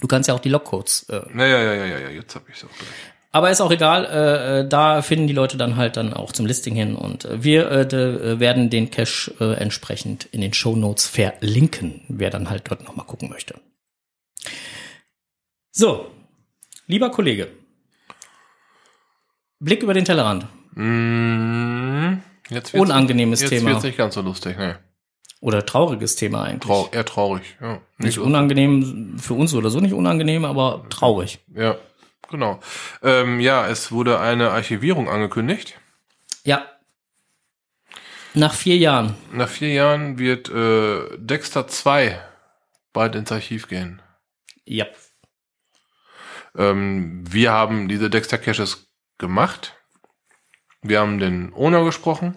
Du kannst ja auch die Log-Codes. Äh, ja, ja, ja, ja, ja, jetzt hab ich's auch gleich. Aber ist auch egal, äh, äh, da finden die Leute dann halt dann auch zum Listing hin und äh, wir äh, de, werden den Cache äh, entsprechend in den Show Notes verlinken, wer dann halt dort nochmal gucken möchte. So, lieber Kollege, Blick über den Tellerrand. Mm, jetzt Unangenehmes jetzt Thema. Jetzt nicht ganz so lustig, ne? Oder trauriges Thema eigentlich. Trau eher traurig, ja. Nicht, nicht unangenehm, für uns oder so nicht unangenehm, aber traurig. Ja, genau. Ähm, ja, es wurde eine Archivierung angekündigt. Ja. Nach vier Jahren. Nach vier Jahren wird äh, Dexter 2 bald ins Archiv gehen. Ja. Ähm, wir haben diese Dexter Caches gemacht. Wir haben den Owner gesprochen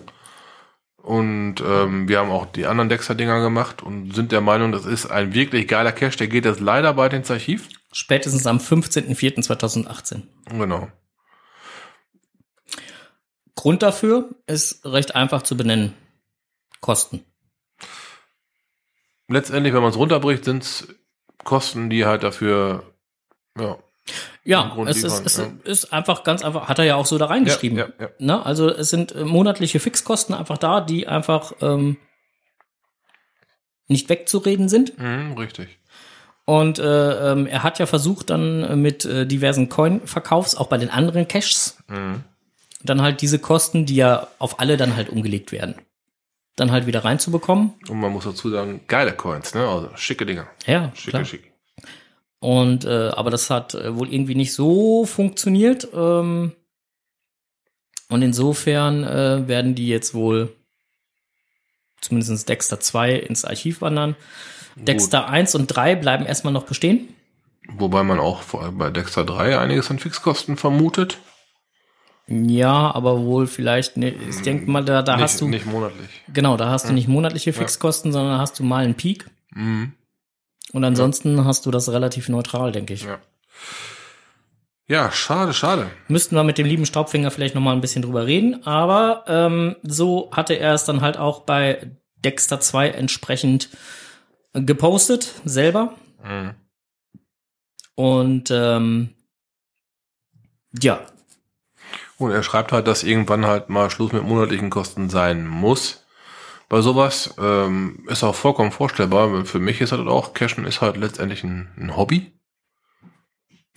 und ähm, wir haben auch die anderen Dexter-Dinger gemacht und sind der Meinung, das ist ein wirklich geiler Cache. Der geht jetzt leider bald ins Archiv. Spätestens am 15.04.2018. Genau. Grund dafür ist recht einfach zu benennen. Kosten. Letztendlich, wenn man es runterbricht, sind es Kosten, die halt dafür ja, ja, es, ist, es ja. ist einfach ganz einfach, hat er ja auch so da reingeschrieben. Ja, ja, ne? Also es sind äh, monatliche Fixkosten einfach da, die einfach ähm, nicht wegzureden sind. Mhm, richtig. Und äh, ähm, er hat ja versucht dann mit äh, diversen Coin-Verkaufs, auch bei den anderen Caches, mhm. dann halt diese Kosten, die ja auf alle dann halt umgelegt werden, dann halt wieder reinzubekommen. Und man muss dazu sagen, geile Coins, ne? Also schicke Dinger. Ja, schicke, klar. schicke. Und äh, aber das hat äh, wohl irgendwie nicht so funktioniert. Ähm, und insofern äh, werden die jetzt wohl zumindest Dexter 2 ins Archiv wandern. Gut. Dexter 1 und 3 bleiben erstmal noch bestehen. Wobei man auch vor allem bei Dexter 3 einiges an Fixkosten vermutet. Ja, aber wohl vielleicht, ne, ich denke mal, da, da nicht, hast du. Nicht monatlich. Genau, da hast du nicht monatliche Fixkosten, ja. sondern hast du mal einen Peak. Mhm. Und ansonsten ja. hast du das relativ neutral, denke ich. Ja. Ja, schade, schade. Müssten wir mit dem lieben Staubfinger vielleicht noch mal ein bisschen drüber reden, aber ähm, so hatte er es dann halt auch bei Dexter 2 entsprechend gepostet, selber. Mhm. Und ähm, ja, Und er schreibt halt, dass irgendwann halt mal Schluss mit monatlichen Kosten sein muss. Bei sowas ähm, ist auch vollkommen vorstellbar. Für mich ist halt auch, Cashen ist halt letztendlich ein, ein Hobby.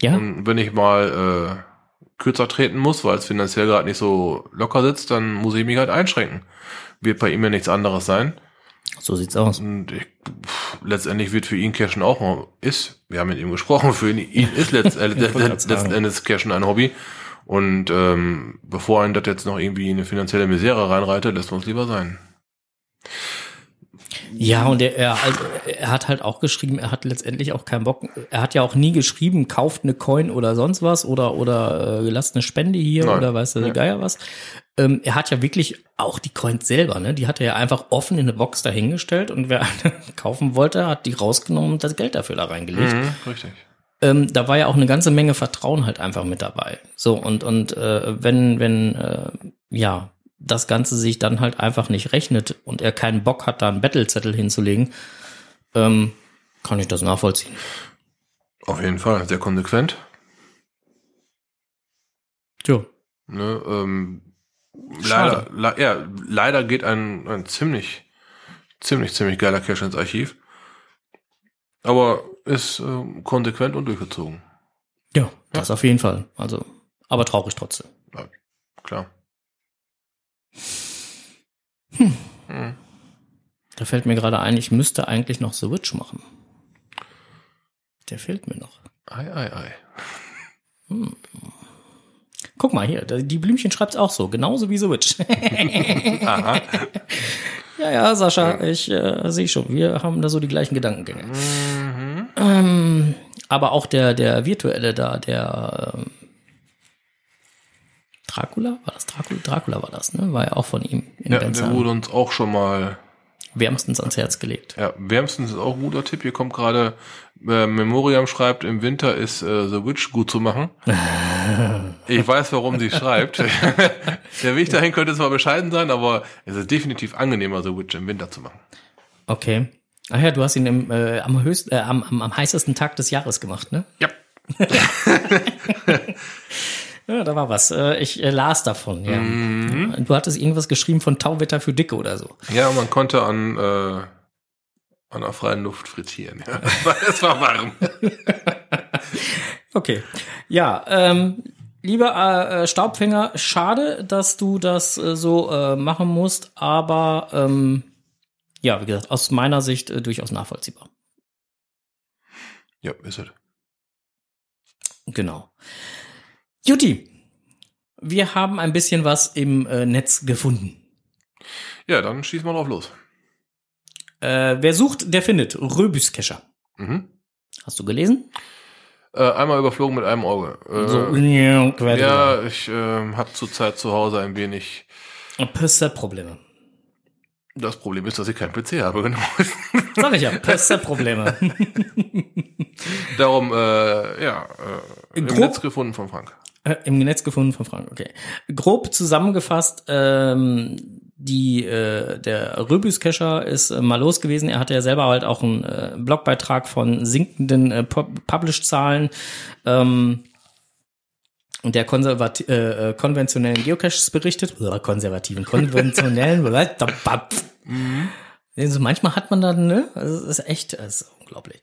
ja, Und wenn ich mal äh, kürzer treten muss, weil es finanziell gerade nicht so locker sitzt, dann muss ich mich halt einschränken. Wird bei ihm ja nichts anderes sein. so sieht's aus. Und ich, pff, letztendlich wird für ihn Cashen auch ein- ist, wir haben mit ihm gesprochen, für ihn, ihn ist letzt, äh, letzten. Endes Cashen ein Hobby. Und ähm, bevor einen das jetzt noch irgendwie in eine finanzielle Misere reinreitet, lässt uns lieber sein. Ja, und er, er, also, er hat halt auch geschrieben, er hat letztendlich auch keinen Bock. Er hat ja auch nie geschrieben, kauft eine Coin oder sonst was oder oder äh, lasst eine Spende hier Nein. oder weißt du Nee. Geier was. Ähm, er hat ja wirklich auch die Coins selber, ne? Die hat er ja einfach offen in eine Box dahingestellt und wer eine kaufen wollte, hat die rausgenommen und das Geld dafür da reingelegt. Mhm, richtig. ähm, da war ja auch eine ganze Menge Vertrauen halt einfach mit dabei. So und und äh, wenn wenn äh, ja das Ganze sich dann halt einfach nicht rechnet und er keinen Bock hat, da einen Battlezettel hinzulegen, ähm, kann ich das nachvollziehen. Auf jeden Fall, sehr konsequent. Tja. Ne, ähm, leider, le ja, leider geht ein, ein ziemlich, ziemlich, ziemlich geiler Cache ins Archiv. Aber ist ähm, konsequent und durchgezogen. Ja, das auf jeden Fall. Also, aber traurig trotzdem. Klar. Hm. Da fällt mir gerade ein, ich müsste eigentlich noch The Witch machen. Der fehlt mir noch. Ei, ei, ei. Guck mal hier, die Blümchen schreibt's auch so, genauso wie The Witch. Aha. Ja, ja, Sascha, ich äh, sehe schon, wir haben da so die gleichen Gedankengänge. Mhm. Ähm, aber auch der, der virtuelle da, der ähm, Dracula, war das Dracula? Dracula war das, ne? War ja auch von ihm in Ja, Bensheim. der wurde uns auch schon mal wärmstens ans Herz gelegt. Ja, wärmstens ist auch ein guter Tipp. Hier kommt gerade, äh, Memoriam schreibt, im Winter ist äh, The Witch gut zu machen. ich weiß, warum sie schreibt. Der Weg dahin könnte zwar bescheiden sein, aber es ist definitiv angenehmer, The Witch im Winter zu machen. Okay. Ach ja, du hast ihn im, äh, am, höchst, äh, am, am, am heißesten Tag des Jahres gemacht, ne? Ja. Ja, da war was. Äh, ich äh, las davon, ja. Mhm. Du hattest irgendwas geschrieben von Tauwetter für Dicke oder so. Ja, man konnte an, äh, an der freien Luft frittieren. Ja. Es war, es war warm. Okay. Ja, ähm, lieber äh, Staubfänger, schade, dass du das äh, so äh, machen musst, aber ähm, ja, wie gesagt, aus meiner Sicht äh, durchaus nachvollziehbar. Ja, ist es. Genau. Juti, wir haben ein bisschen was im äh, Netz gefunden. Ja, dann schieß mal drauf los. Äh, wer sucht, der findet. Röbüskescher. Mhm. Hast du gelesen? Äh, einmal überflogen mit einem Auge. Äh, so, ja, ja, ich äh, habe zurzeit zu Hause ein wenig. Percept-Probleme. Das Problem ist, dass ich keinen PC habe, genau. Sag ich ja, Percept-Probleme. Darum, äh, ja, äh, im Netz gefunden von Frank. Äh, Im Netz gefunden von Frank, okay. Grob zusammengefasst, ähm, die, äh, der Röbüskescher ist äh, mal los gewesen. Er hatte ja selber halt auch einen äh, Blogbeitrag von sinkenden äh, Pub- Publish-Zahlen ähm, und der konservati äh, äh, konventionellen Geocaches berichtet. Oder konservativen, konventionellen. Also manchmal hat man dann, ne? Also es ist echt, es ist unglaublich.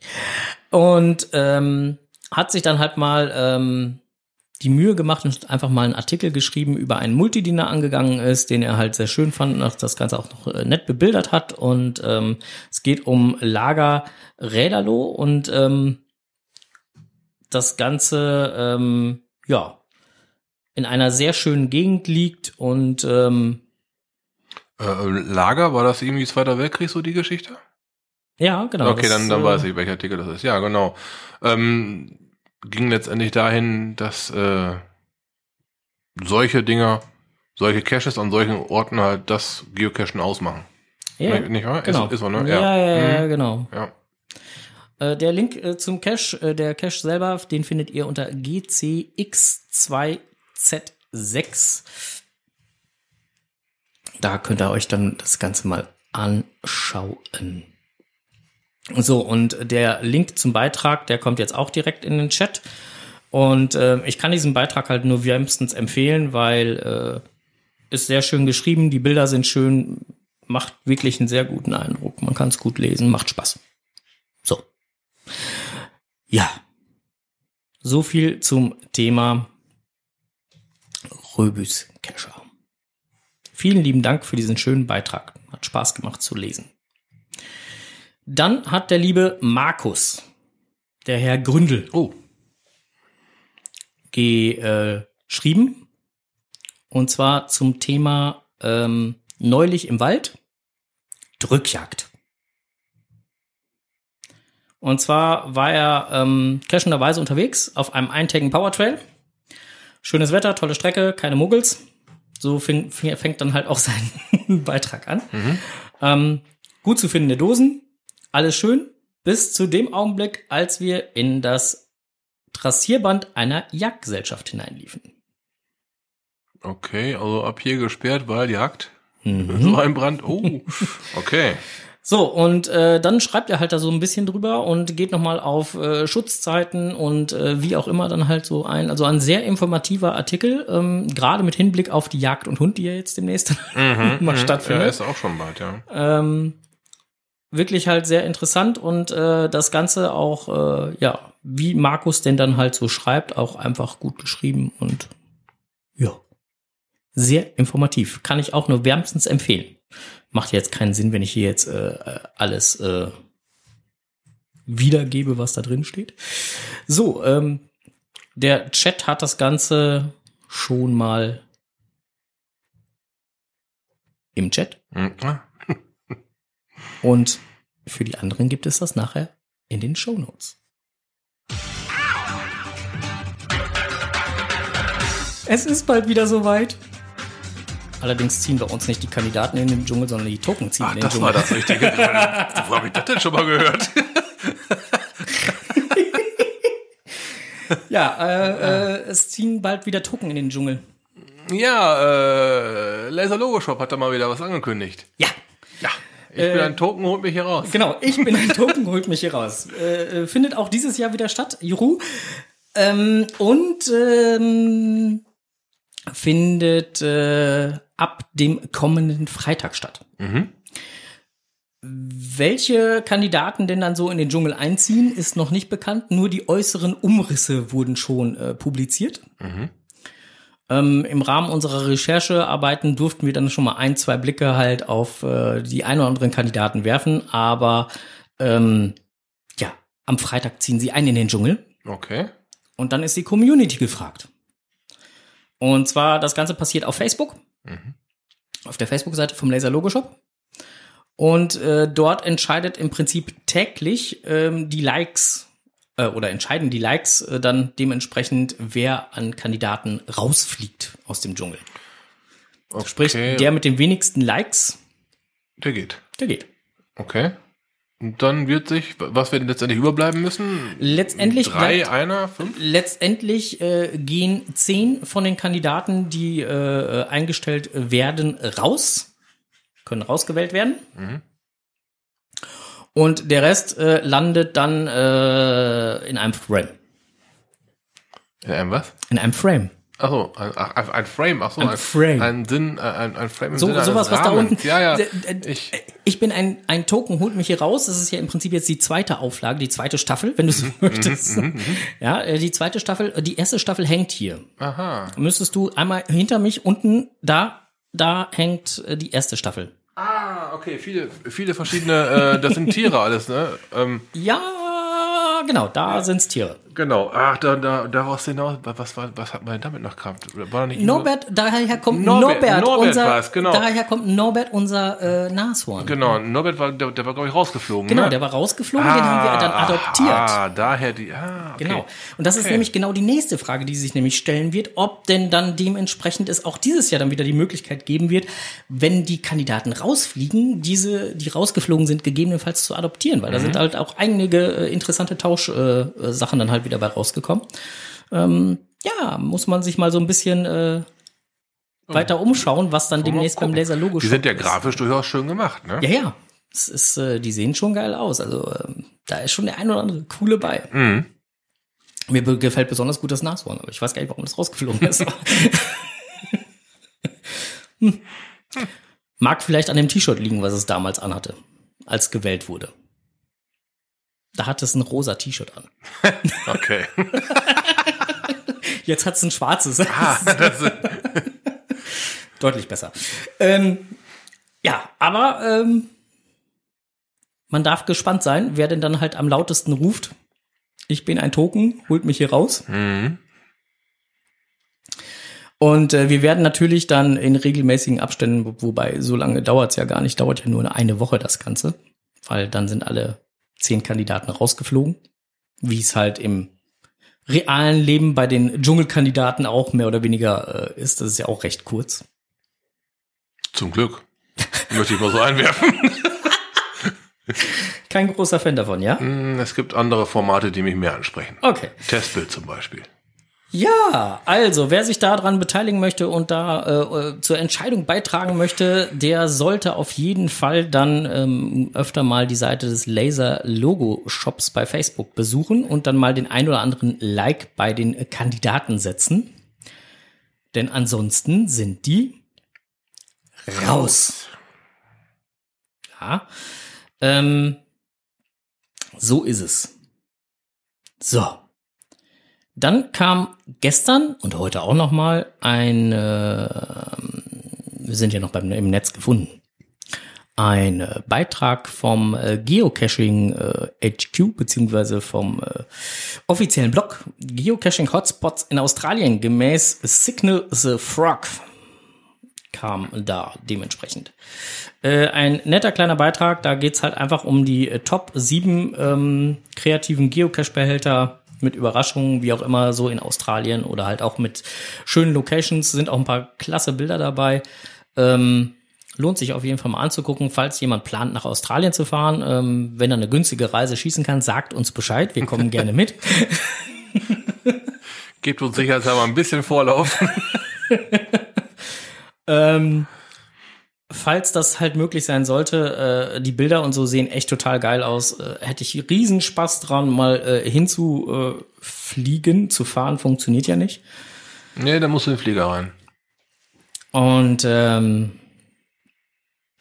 Und ähm, hat sich dann halt mal ähm, die Mühe gemacht und einfach mal einen Artikel geschrieben über einen Multidiener angegangen ist, den er halt sehr schön fand und das Ganze auch noch äh, nett bebildert hat. Und ähm, es geht um Lager Räderloh und ähm, das Ganze, ähm, ja, in einer sehr schönen Gegend liegt und ähm, Äh, Lager, war das irgendwie Zweiter Weltkrieg so die Geschichte? ja, genau. okay, dann, dann äh, weiß ich, welcher Artikel das ist. Ja, genau. Ähm, ging letztendlich dahin, dass äh, solche Dinger, solche Caches an solchen Orten halt das Geocachen ausmachen. Ja, Nicht- nicht wahr? genau. Ist, ist so, ne? Ja, ja, ja, ja Mhm. genau. ja. Äh, der Link äh, zum Cache, äh, der Cache selber, den findet ihr unter GCX2Z6. Da könnt ihr euch dann das Ganze mal anschauen. So, und der Link zum Beitrag, der kommt jetzt auch direkt in den Chat. Und äh, ich kann diesen Beitrag halt nur wärmstens empfehlen, weil äh, ist sehr schön geschrieben, die Bilder sind schön, macht wirklich einen sehr guten Eindruck. Man kann es gut lesen, macht Spaß. So. Ja. So viel zum Thema Röbus Kescher. Vielen lieben Dank für diesen schönen Beitrag. Hat Spaß gemacht zu lesen. Dann hat der liebe Markus, der Herr Gründel, Oh, geschrieben. Und zwar zum Thema ähm, neulich im Wald Drückjagd. Und zwar war er ähm, crashenderweise unterwegs auf einem eintägigen Powertrail. Schönes Wetter, tolle Strecke, keine Muggels. So fing, fängt dann halt auch sein Beitrag an. Ähm, gut zu findende Dosen, alles schön, bis zu dem Augenblick, als wir in das Trassierband einer Jagdgesellschaft hineinliefen. okay, also ab hier gesperrt, weil Jagd. So ein Brand. Oh, okay. So, und äh, dann schreibt er halt da so ein bisschen drüber und geht nochmal auf äh, Schutzzeiten und äh, wie auch immer dann halt so ein, also ein sehr informativer Artikel, ähm, gerade mit Hinblick auf die Jagd und Hund, die ja jetzt demnächst mal Ja, stattfindet. ist auch schon bald, ja. Ähm, wirklich halt sehr interessant und äh, das Ganze auch, äh, ja, wie Markus denn dann halt so schreibt, auch einfach gut geschrieben und ja, sehr informativ. Kann ich auch nur wärmstens empfehlen. Macht jetzt keinen Sinn, wenn ich hier jetzt äh, alles äh, wiedergebe, was da drin steht. So, ähm, der Chat hat das Ganze schon mal im Chat. Hm, ah, Und für die anderen gibt es das nachher in den Show Notes. Es ist bald wieder soweit. Allerdings ziehen bei uns nicht die Kandidaten in den Dschungel, sondern die Token ziehen Ach, in den das Dschungel. war das Richtige. Wo habe ich das denn schon mal gehört? Ja, äh, Äh, es ziehen bald wieder Token in den Dschungel. Ja, äh, Laser Logo Shop hat da mal wieder was angekündigt. Ja, ich bin ein Token, holt mich hier raus. Genau, ich bin ein Token, holt mich hier raus. Äh, äh, findet auch dieses Jahr wieder statt, Juhu. Ähm, und ähm, findet äh, ab dem kommenden Freitag statt. Welche Kandidaten denn dann so in den Dschungel einziehen, ist noch nicht bekannt. Nur die äußeren Umrisse wurden schon äh, publiziert. Ähm, Im Rahmen unserer Recherchearbeiten durften wir dann schon mal ein, zwei Blicke halt auf äh, die ein oder anderen Kandidaten werfen. Aber ähm, ja, am Freitag ziehen sie ein in den Dschungel. Okay. Und dann ist die Community gefragt. Und zwar, das Ganze passiert auf Facebook. Auf der Facebook-Seite vom Laser Logo Shop. Und äh, dort entscheidet im Prinzip täglich ähm, die Likes äh, oder entscheiden die Likes äh, dann dementsprechend, wer an Kandidaten rausfliegt aus dem Dschungel. okay. Sprich, der mit den wenigsten Likes, der geht. der geht. Okay. Und dann wird sich, was wir letztendlich überbleiben müssen? Letztendlich Drei, bleibt- einer, fünf? Letztendlich äh, gehen zehn von den Kandidaten, die äh, eingestellt werden, raus, können rausgewählt werden. Und der Rest äh, landet dann äh, in einem Frame. In einem was? In einem Frame. Achso, ein, ach, ein, ein Frame, achso, Ein ein, Frame. Ein Sinn, äh, ein, ein Frame im So, Sinne sowas, was da unten. Ja, ja. D- d- Ich, Ich bin ein, ein Token, holt mich hier raus. Das ist ja im Prinzip jetzt die zweite Auflage, die zweite Staffel, wenn du so möchtest. Ja, äh, die zweite Staffel, äh, die erste Staffel hängt hier. aha. Müsstest du einmal hinter mich unten, da, da hängt äh, die erste Staffel. Okay, viele, viele verschiedene, äh, das sind Tiere alles, ne? Ähm, Ja, Ja, genau, da sind's Tiere. Genau. Ach, da, da, daraus hinaus, was, was, was hat man denn damit noch gehabt? War nicht Norbert, daher kommt Norbert, Norbert, Norbert unser, war's, genau. daher kommt Norbert, unser äh, Nashorn. Genau, Norbert war, der, der war, glaube ich, rausgeflogen. Genau, ne? der war rausgeflogen, ah, den haben wir dann adoptiert. Ah, daher die, ah, okay. Genau. Und das okay. ist nämlich genau die nächste Frage, die sich nämlich stellen wird, ob denn dann dementsprechend es auch dieses Jahr dann wieder die Möglichkeit geben wird, wenn die Kandidaten rausfliegen, diese, die rausgeflogen sind, gegebenenfalls zu adoptieren, weil mhm. da sind halt auch einige äh, interessante Tauschsachen äh, dann halt wieder bei rausgekommen. Ähm, ja, muss man sich mal so ein bisschen äh, weiter umschauen, was dann demnächst beim Laser-Logo Die sind ja grafisch durchaus schön gemacht, ne? Ja, ja. Es ist, äh, die sehen schon geil aus. Also äh, da ist schon der ein oder andere coole bei. Mhm. Mir gefällt besonders gut das Nashorn, aber ich weiß gar nicht, warum das rausgeflogen ist. hm. Mag vielleicht an dem T-Shirt liegen, was es damals anhatte, als gewählt wurde. Da hat es ein rosa T-Shirt an. okay. Jetzt hat es ein schwarzes. Ah, Deutlich besser. Ähm, ja, aber ähm, man darf gespannt sein, wer denn dann halt am lautesten ruft. Ich bin ein Token, holt mich hier raus. Mhm. Und äh, wir werden natürlich dann in regelmäßigen Abständen, wobei so lange dauert es ja gar nicht, dauert ja nur eine Woche das Ganze, weil dann sind alle zehn Kandidaten rausgeflogen, wie es halt im realen Leben bei den Dschungelkandidaten auch mehr oder weniger äh, ist. Das ist ja auch recht kurz. Zum Glück. Möchte ich mal so einwerfen. Kein großer Fan davon, ja? Mm, es gibt andere Formate, die mich mehr ansprechen. Okay. Testbild zum Beispiel. Ja, also wer sich daran beteiligen möchte und da äh, äh, zur Entscheidung beitragen möchte, der sollte auf jeden Fall dann ähm, öfter mal die Seite des Laser Logo Shops bei Facebook besuchen und dann mal den ein oder anderen Like bei den Kandidaten setzen. Denn ansonsten sind die raus. Ja. Ähm, so ist es. So. Dann kam gestern und heute auch noch mal ein, äh, wir sind ja noch beim im Netz gefunden, ein äh, Beitrag vom äh, Geocaching äh, HQ beziehungsweise vom äh, offiziellen Blog Geocaching Hotspots in Australien gemäß Signal the Frog kam da dementsprechend. Äh, ein netter kleiner Beitrag, da geht's halt einfach um die äh, Top 7 ähm, kreativen Geocache-Behälter mit Überraschungen, wie auch immer, so in Australien oder halt auch mit schönen Locations, sind auch ein paar klasse Bilder dabei. Ähm, lohnt sich auf jeden Fall mal anzugucken, falls jemand plant, nach Australien zu fahren. Ähm, wenn er eine günstige Reise schießen kann, sagt uns Bescheid, wir kommen gerne mit. Gebt uns sicherheitshalber ein bisschen Vorlauf. ähm, falls das halt möglich sein sollte, äh, die Bilder und so sehen echt total geil aus. Äh, hätte ich riesen Spaß dran, mal äh, hinzufliegen, äh, zu fahren, funktioniert ja nicht. Nee, da musst du in den Flieger rein. Und ähm,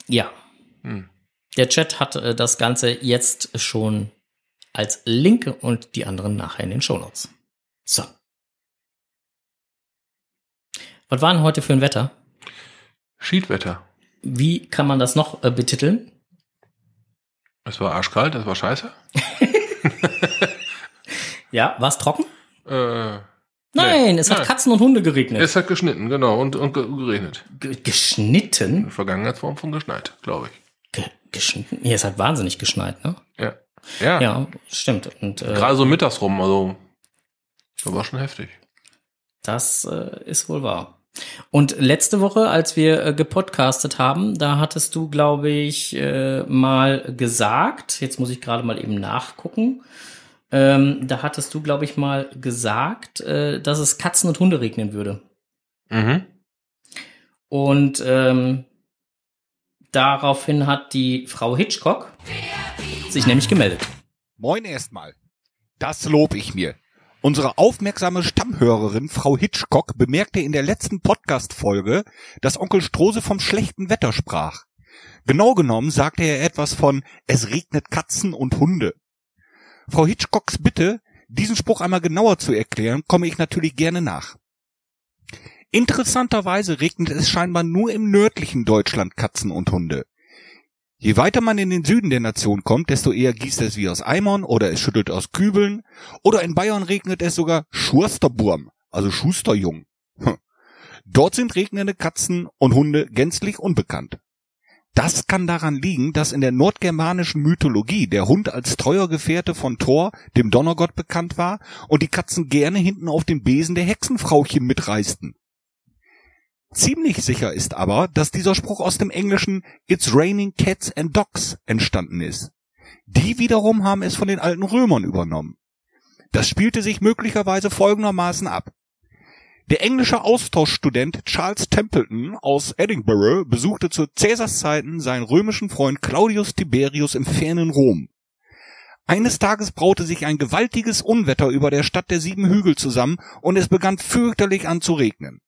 ja, hm. der Chat hat äh, das Ganze jetzt schon als Link und die anderen nachher in den Shownotes. So. Was war denn heute für ein Wetter? Schiedwetter. Wie kann man das noch äh, betiteln? Es war arschkalt, es war scheiße. ja, war es trocken? Äh, Nein, nee, es hat nein. Katzen und Hunde geregnet. Es hat geschnitten, genau, und, und geregnet. G geschnitten? Vergangenheitsform von geschneit, glaube ich. Ge geschnitten? Ja, es hat wahnsinnig geschneit, ne? Ja. Ja, ja stimmt. Und, äh, Gerade so mittags rum, also das war schon heftig. Das äh, ist wohl wahr. Und letzte Woche, als wir äh, gepodcastet haben, da hattest du, glaube ich, äh, mal gesagt, jetzt muss ich gerade mal eben nachgucken, ähm, da hattest du, glaube ich, mal gesagt, äh, dass es Katzen und Hunde regnen würde. Mhm. Und ähm, daraufhin hat die Frau Hitchcock sich nämlich gemeldet. Moin erstmal. Das lob ich mir. Unsere aufmerksame Stammhörerin Frau Hitchcock bemerkte in der letzten Podcast-Folge, dass Onkel Strose vom schlechten Wetter sprach. Genau genommen sagte er etwas von Es regnet Katzen und Hunde. Frau Hitchcocks Bitte, diesen Spruch einmal genauer zu erklären, komme ich natürlich gerne nach. Interessanterweise regnet es scheinbar nur im nördlichen Deutschland Katzen und Hunde. Je weiter man in den Süden der Nation kommt, desto eher gießt es wie aus Eimern oder es schüttelt aus Kübeln oder in Bayern regnet es sogar Schursterburm, also Schusterjung. Hm. Dort sind regnende Katzen und Hunde gänzlich unbekannt. Das kann daran liegen, dass in der nordgermanischen Mythologie der Hund als treuer Gefährte von Thor, dem Donnergott, bekannt war und die Katzen gerne hinten auf dem Besen der Hexenfrauchen mitreisten. Ziemlich sicher ist aber, dass dieser Spruch aus dem Englischen It's raining cats and dogs entstanden ist. Die wiederum haben es von den alten Römern übernommen. Das spielte sich möglicherweise folgendermaßen ab. Der englische Austauschstudent Charles Templeton aus Edinburgh besuchte zu Caesars Zeiten seinen römischen Freund Claudius Tiberius im fernen Rom. Eines Tages braute sich ein gewaltiges Unwetter über der Stadt der sieben Hügel zusammen und es begann fürchterlich an zu regnen.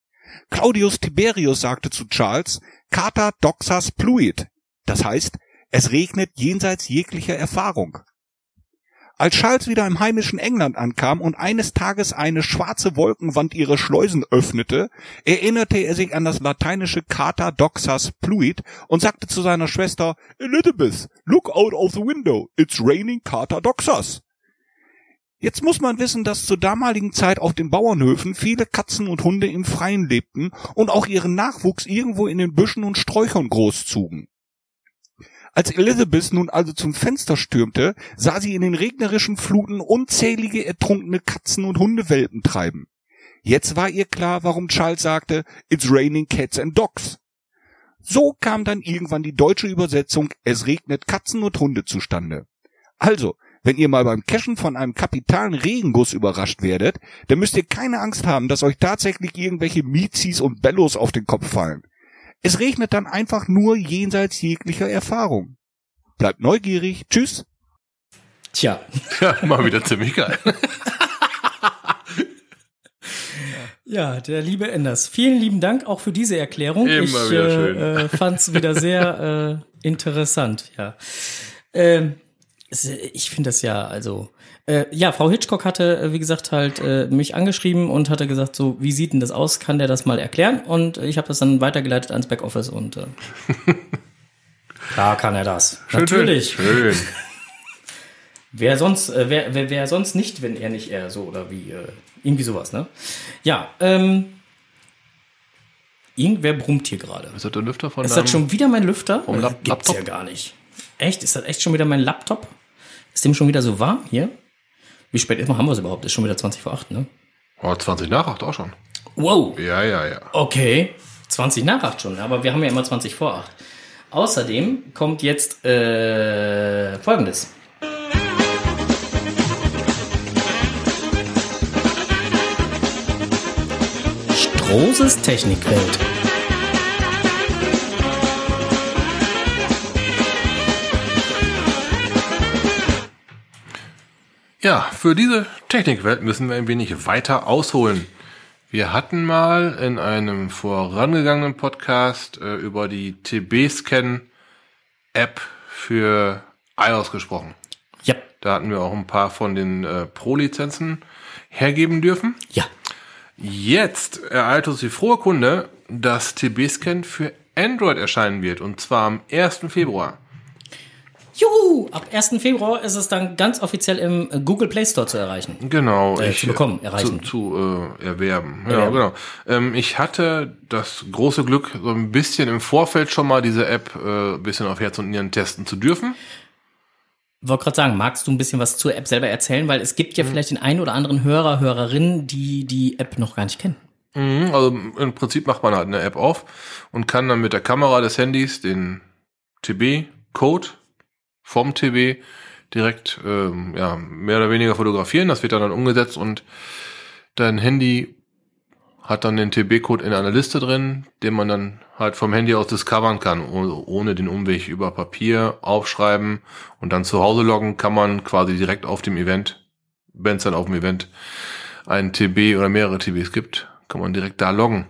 Claudius Tiberius sagte zu Charles, Cata doxas pluit. Das heißt, es regnet jenseits jeglicher Erfahrung. Als Charles wieder im heimischen England ankam und eines Tages eine schwarze Wolkenwand ihre Schleusen öffnete, erinnerte er sich an das lateinische Cata doxas pluit und sagte zu seiner Schwester, Elizabeth, look out of the window, it's raining Cata doxas. Jetzt muss man wissen, dass zur damaligen Zeit auf den Bauernhöfen viele Katzen und Hunde im Freien lebten und auch ihren Nachwuchs irgendwo in den Büschen und Sträuchern großzugen. Als Elizabeth nun also zum Fenster stürmte, sah sie in den regnerischen Fluten unzählige ertrunkene Katzen und Hundewelpen treiben. Jetzt war ihr klar, warum Charles sagte, It's raining cats and dogs. So kam dann irgendwann die deutsche Übersetzung Es regnet Katzen und Hunde zustande. Also, wenn ihr mal beim Cashen von einem kapitalen Regenguss überrascht werdet, dann müsst ihr keine Angst haben, dass euch tatsächlich irgendwelche Mizis und Bellos auf den Kopf fallen. Es regnet dann einfach nur jenseits jeglicher Erfahrung. Bleibt neugierig. Tschüss. Tja. Ja, mal wieder ziemlich geil. Ja, der liebe Enders. Vielen lieben Dank auch für diese Erklärung. Immer ich wieder äh, schön. äh, fand es wieder sehr äh, interessant, ja. Ähm, ich finde das ja, also, äh, ja, Frau Hitchcock hatte, äh, wie gesagt, halt äh, mich angeschrieben und hatte gesagt, so, wie sieht denn das aus? Kann der das mal erklären? Und ich habe das dann weitergeleitet ans Backoffice und äh, klar kann er das. Schön, Natürlich. Schön. Wer sonst, äh, wer, wer, wer sonst nicht, wenn er nicht er so oder wie, äh, irgendwie sowas, ne? Ja, ähm, irgendwer brummt hier gerade. Ist das der Lüfter von Ist das schon wieder mein Lüfter? Vom Lap- Gibt's ja Laptop? gar nicht. Echt? Ist das echt schon wieder mein Laptop? Ist dem schon wieder so warm hier? Wie spät ist, haben wir es überhaupt? Ist schon wieder 20 vor 8, ne? Oh, 20 nach 8 auch schon. Wow. Ja, ja, ja. Okay. 20 nach 8 schon, aber wir haben ja immer 20 vor 8. Außerdem kommt jetzt äh, folgendes. Strohses Technikwelt. Ja, für diese Technikwelt müssen wir ein wenig weiter ausholen. Wir hatten mal in einem vorangegangenen Podcast äh, über die TB-Scan-App für iOS gesprochen. Ja. Da hatten wir auch ein paar von den äh, Pro-Lizenzen hergeben dürfen. Ja. Jetzt ereilt uns die frohe Kunde, dass TB-Scan für Android erscheinen wird. Und zwar am 1. Februar. Juhu! Ab 1. Februar ist es dann ganz offiziell im äh, Google Play Store zu erreichen. Genau. Äh, zu bekommen, erreichen. Zu, zu äh, erwerben. Ja, Erwerben. genau. Ähm, ich hatte das große Glück, so ein bisschen im Vorfeld schon mal diese App äh, ein bisschen auf Herz und Nieren testen zu dürfen. Wollte gerade sagen, magst du ein bisschen was zur App selber erzählen? Weil es gibt ja vielleicht den einen oder anderen Hörer, Hörerin, die die App noch gar nicht kennen. Mhm, also im Prinzip macht man halt eine App auf und kann dann mit der Kamera des Handys den TB-Code vom TB direkt ähm, ja, mehr oder weniger fotografieren. Das wird dann, dann umgesetzt und dein Handy hat dann den TB-Code in einer Liste drin, den man dann halt vom Handy aus discovern kann, oh- ohne den Umweg über Papier aufschreiben und dann zu Hause loggen kann man quasi direkt auf dem Event, wenn es dann auf dem Event ein TB oder mehrere TBs gibt, kann man direkt da loggen.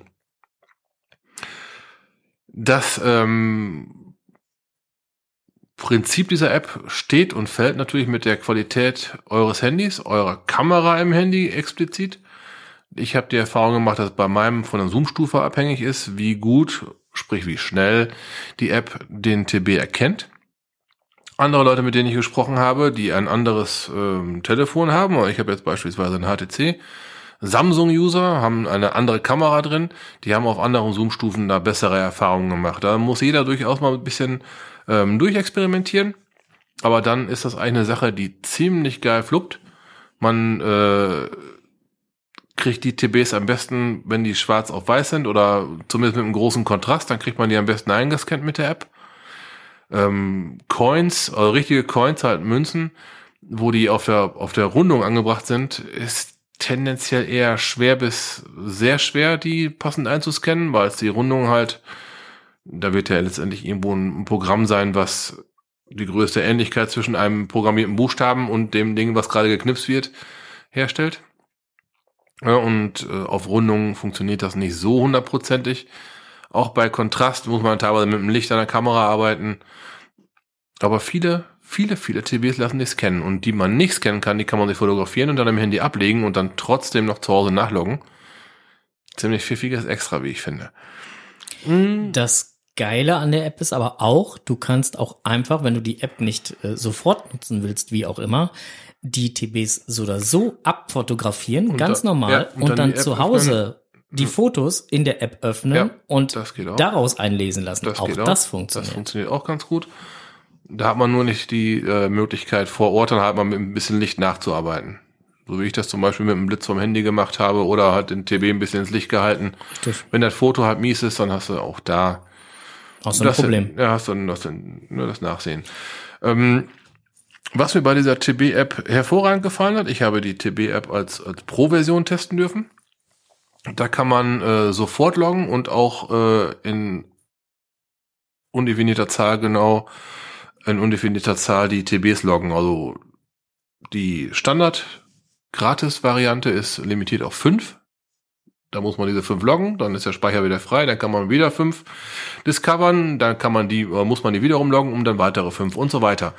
Das ähm, Prinzip dieser App steht und fällt natürlich mit der Qualität eures Handys, eurer Kamera im Handy explizit. Ich habe die Erfahrung gemacht, dass bei meinem von der Zoom-Stufe abhängig ist, wie gut, sprich wie schnell die App den TB erkennt. andere Leute, mit denen ich gesprochen habe, die ein anderes ähm, Telefon haben, ich habe jetzt beispielsweise ein HTC, Samsung-User haben eine andere Kamera drin, die haben auf anderen Zoom-Stufen da bessere Erfahrungen gemacht. Da muss jeder durchaus mal ein bisschen ähm, durchexperimentieren. Aber dann ist das eine Sache, die ziemlich geil fluppt. Man äh, kriegt die TBs am besten, wenn die schwarz auf weiß sind oder zumindest mit einem großen Kontrast, dann kriegt man die am besten eingescannt mit der App. Ähm, Coins, also richtige Coins, halt Münzen, wo die auf der, auf der Rundung angebracht sind, ist tendenziell eher schwer bis sehr schwer, die passend einzuscannen, weil es die Rundung halt, da wird ja letztendlich irgendwo ein Programm sein, was die größte Ähnlichkeit zwischen einem programmierten Buchstaben und dem Ding, was gerade geknipst wird, herstellt. Ja, und äh, auf Rundungen funktioniert das nicht so hundertprozentig. Auch bei Kontrast muss man teilweise mit dem Licht an der Kamera arbeiten. Aber viele viele, viele TVs lassen sich scannen und die man nicht scannen kann, die kann man sich fotografieren und dann im Handy ablegen und dann trotzdem noch zu Hause nachloggen. Ziemlich pfiffiges Extra, wie ich finde. Das Geile an der App ist aber auch, du kannst auch einfach, wenn du die App nicht äh, sofort nutzen willst, wie auch immer, die TBs so oder so abfotografieren, und ganz da, normal, ja, und, und, dann, dann zu Hause öffnen. die Fotos in der App öffnen ja, und daraus einlesen lassen. Das auch das funktioniert. Das funktioniert auch ganz gut. Da hat man nur nicht die äh, Möglichkeit vor Ort, dann halt mal mit ein bisschen Licht nachzuarbeiten. So wie ich das zum Beispiel mit einem Blitz vom Handy gemacht habe oder halt den TB ein bisschen ins Licht gehalten. Richtig. Wenn das Foto halt mies ist, dann hast du auch da hast du ein Problem. Ja, hast du hast nur das Nachsehen. Ähm, was mir bei dieser TB-App hervorragend gefallen hat, ich habe die TB-App als, als Pro-Version testen dürfen. Da kann man äh, sofort loggen und auch äh, in undefinierter Zahl genau in undefinierter Zahl die TBs loggen. Also die Standard-Gratis-Variante ist limitiert auf fünf. Da muss man diese fünf loggen, dann ist der Speicher wieder frei, dann kann man wieder fünf discovern, dann kann man die, muss man die wiederum loggen, um dann weitere fünf und so weiter.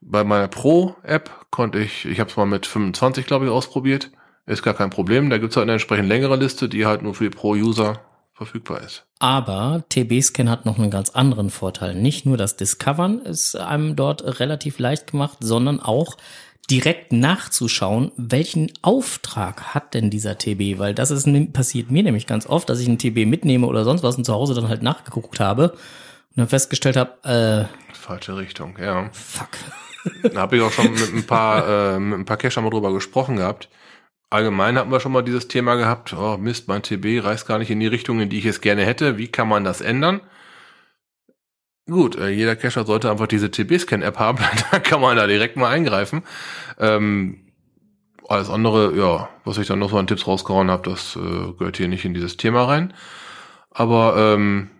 Bei meiner Pro-App konnte ich, ich habe es mal mit 25, glaube ich, ausprobiert. Ist gar kein Problem. Da gibt es halt eine entsprechend längere Liste, die halt nur für die Pro-User verfügbar ist. Aber TB-Scan hat noch einen ganz anderen Vorteil. Nicht nur das Discovern ist einem dort relativ leicht gemacht, sondern auch direkt nachzuschauen, welchen Auftrag hat denn dieser TB, weil das ist passiert mir nämlich ganz oft, dass ich einen TB mitnehme oder sonst was und zu Hause dann halt nachgeguckt habe und dann festgestellt habe, äh, falsche Richtung, ja. Fuck. da habe ich auch schon mit ein paar äh, mit ein paar Cacher mal drüber gesprochen gehabt allgemein hatten wir schon mal dieses Thema gehabt, oh Mist, mein TB reißt gar nicht in die Richtung, in die ich es gerne hätte. Wie kann man das ändern? Gut, äh, jeder Cacher sollte einfach diese TB-Scan-App haben, dann kann man da direkt mal eingreifen. Ähm, alles andere, ja, was ich dann noch so an Tipps rausgehauen habe, das äh, gehört hier nicht in dieses Thema rein. Aber ähm,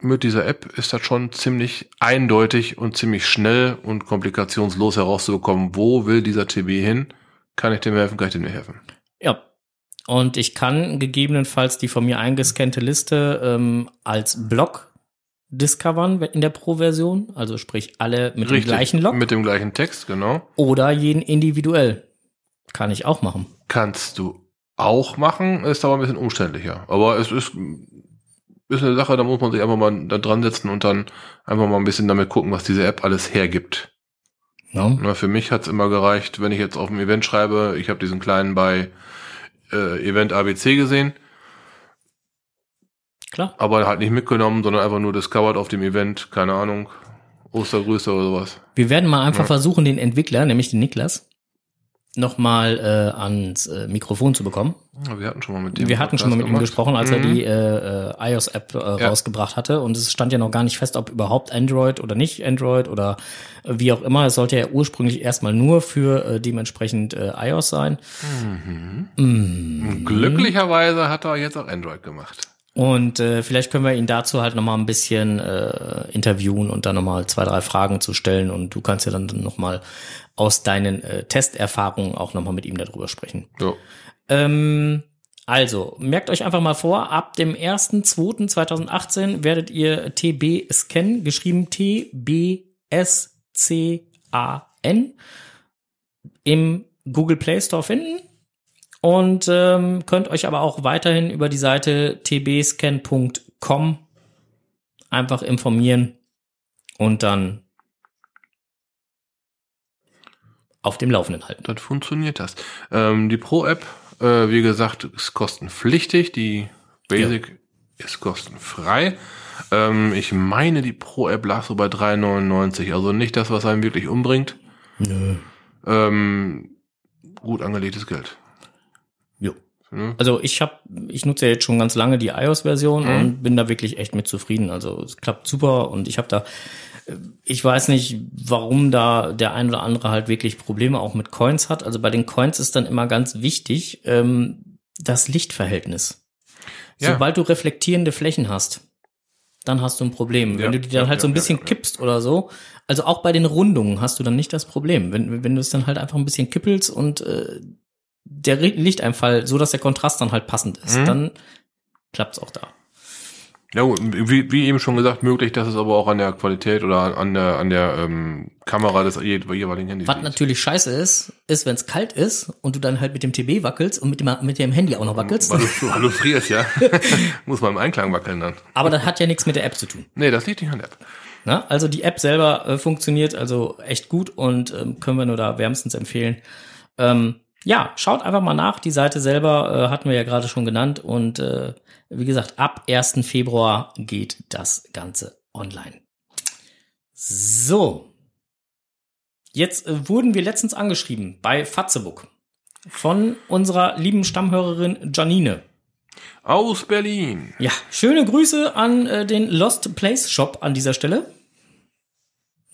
mit dieser App ist das schon ziemlich eindeutig und ziemlich schnell und komplikationslos herauszubekommen, wo will dieser TB hin kann ich dem helfen? Kann ich dem nicht helfen? Ja. Und ich kann gegebenenfalls die von mir eingescannte Liste ähm, als Block discovern in der Pro-Version, also sprich alle mit Richtig, dem gleichen Log. Mit dem gleichen Text, genau. Oder jeden individuell. Kann ich auch machen. Kannst du auch machen, ist aber ein bisschen umständlicher. Aber es ist, ist eine Sache, da muss man sich einfach mal da dran setzen und dann einfach mal ein bisschen damit gucken, was diese App alles hergibt. Ja. Na, für mich hat's immer gereicht, wenn ich jetzt auf dem Event schreibe, ich habe diesen kleinen bei äh, Event ABC gesehen. Klar. Aber halt nicht mitgenommen, sondern einfach nur discovered auf dem Event, keine Ahnung, Ostergrüße oder sowas. Wir werden mal einfach ja. versuchen, den Entwickler, nämlich den Niklas, nochmal äh, ans äh, Mikrofon zu bekommen. Wir hatten schon mal mit dem. Wir hatten schon mal mit gemacht. ihm gesprochen, als mhm. er die äh, äh, iOS-App äh, ja. rausgebracht hatte. Und es stand ja noch gar nicht fest, ob überhaupt Android oder nicht Android oder äh, wie auch immer. Es sollte ja ursprünglich erstmal nur für äh, dementsprechend äh, iOS sein. Mhm. Mhm. Glücklicherweise hat er jetzt auch Android gemacht. Und äh, vielleicht können wir ihn dazu halt nochmal ein bisschen äh, interviewen und dann nochmal zwei, drei Fragen zu stellen. Und du kannst ja dann nochmal aus deinen äh, Testerfahrungen auch nochmal mit ihm darüber sprechen. Ja. Ähm, also, merkt euch einfach mal vor, ab dem 1.2.2018 werdet ihr TB Scan, geschrieben T-B-S-C-A-N, im Google Play Store finden und ähm, könnt euch aber auch weiterhin über die Seite tbscan.com einfach informieren und dann auf dem Laufenden halten. Dann funktioniert das. Ähm, die Pro-App, äh, wie gesagt, ist kostenpflichtig. Die Basic ist kostenfrei. Ähm, ich meine, die Pro-App lag so bei 3,99. Also nicht das, was einem wirklich umbringt. Nö. Ähm, gut angelegtes Geld. Jo. Ne? Also ich habe, ich nutze ja jetzt schon ganz lange die iOS-Version Mhm. und bin da wirklich echt mit zufrieden. Also es klappt super und ich habe da, ich weiß nicht, warum da der ein oder andere halt wirklich Probleme auch mit Coins hat. Also bei den Coins ist dann immer ganz wichtig ähm, das Lichtverhältnis. Ja. Sobald du reflektierende Flächen hast, dann hast du ein Problem. Wenn Ja, du die dann ja, halt so ein bisschen kippst oder so, also auch bei den Rundungen hast du dann nicht das Problem. Wenn, wenn du es dann halt einfach ein bisschen kippelst und äh, der Lichteinfall, so dass der Kontrast dann halt passend ist, Mhm. dann klappt's auch da. Ja, gut, wie, wie eben schon gesagt, möglich, dass es aber auch an der Qualität oder an der, an der ähm, Kamera des je- jeweiligen Handys Was liegt. natürlich scheiße ist, ist, wenn es kalt ist und du dann halt mit dem TB wackelst und mit dem, mit dem Handy auch noch wackelst. Weil du, weil du frierst, ja. Muss man im Einklang wackeln dann. Aber das hat ja nichts mit der App zu tun. Nee, das liegt nicht an der App. Ne? Also die App selber äh, funktioniert also echt gut und ähm, können wir nur da wärmstens empfehlen. Ähm, ja, schaut einfach mal nach. Die Seite selber äh, hatten wir ja gerade schon genannt und äh, wie gesagt, ab 1. Februar geht das Ganze online. So. Jetzt äh, wurden wir letztens angeschrieben bei Fatzebook von unserer lieben Stammhörerin Janine. Aus Berlin. Ja, schöne Grüße an äh, den Lost Place Shop an dieser Stelle.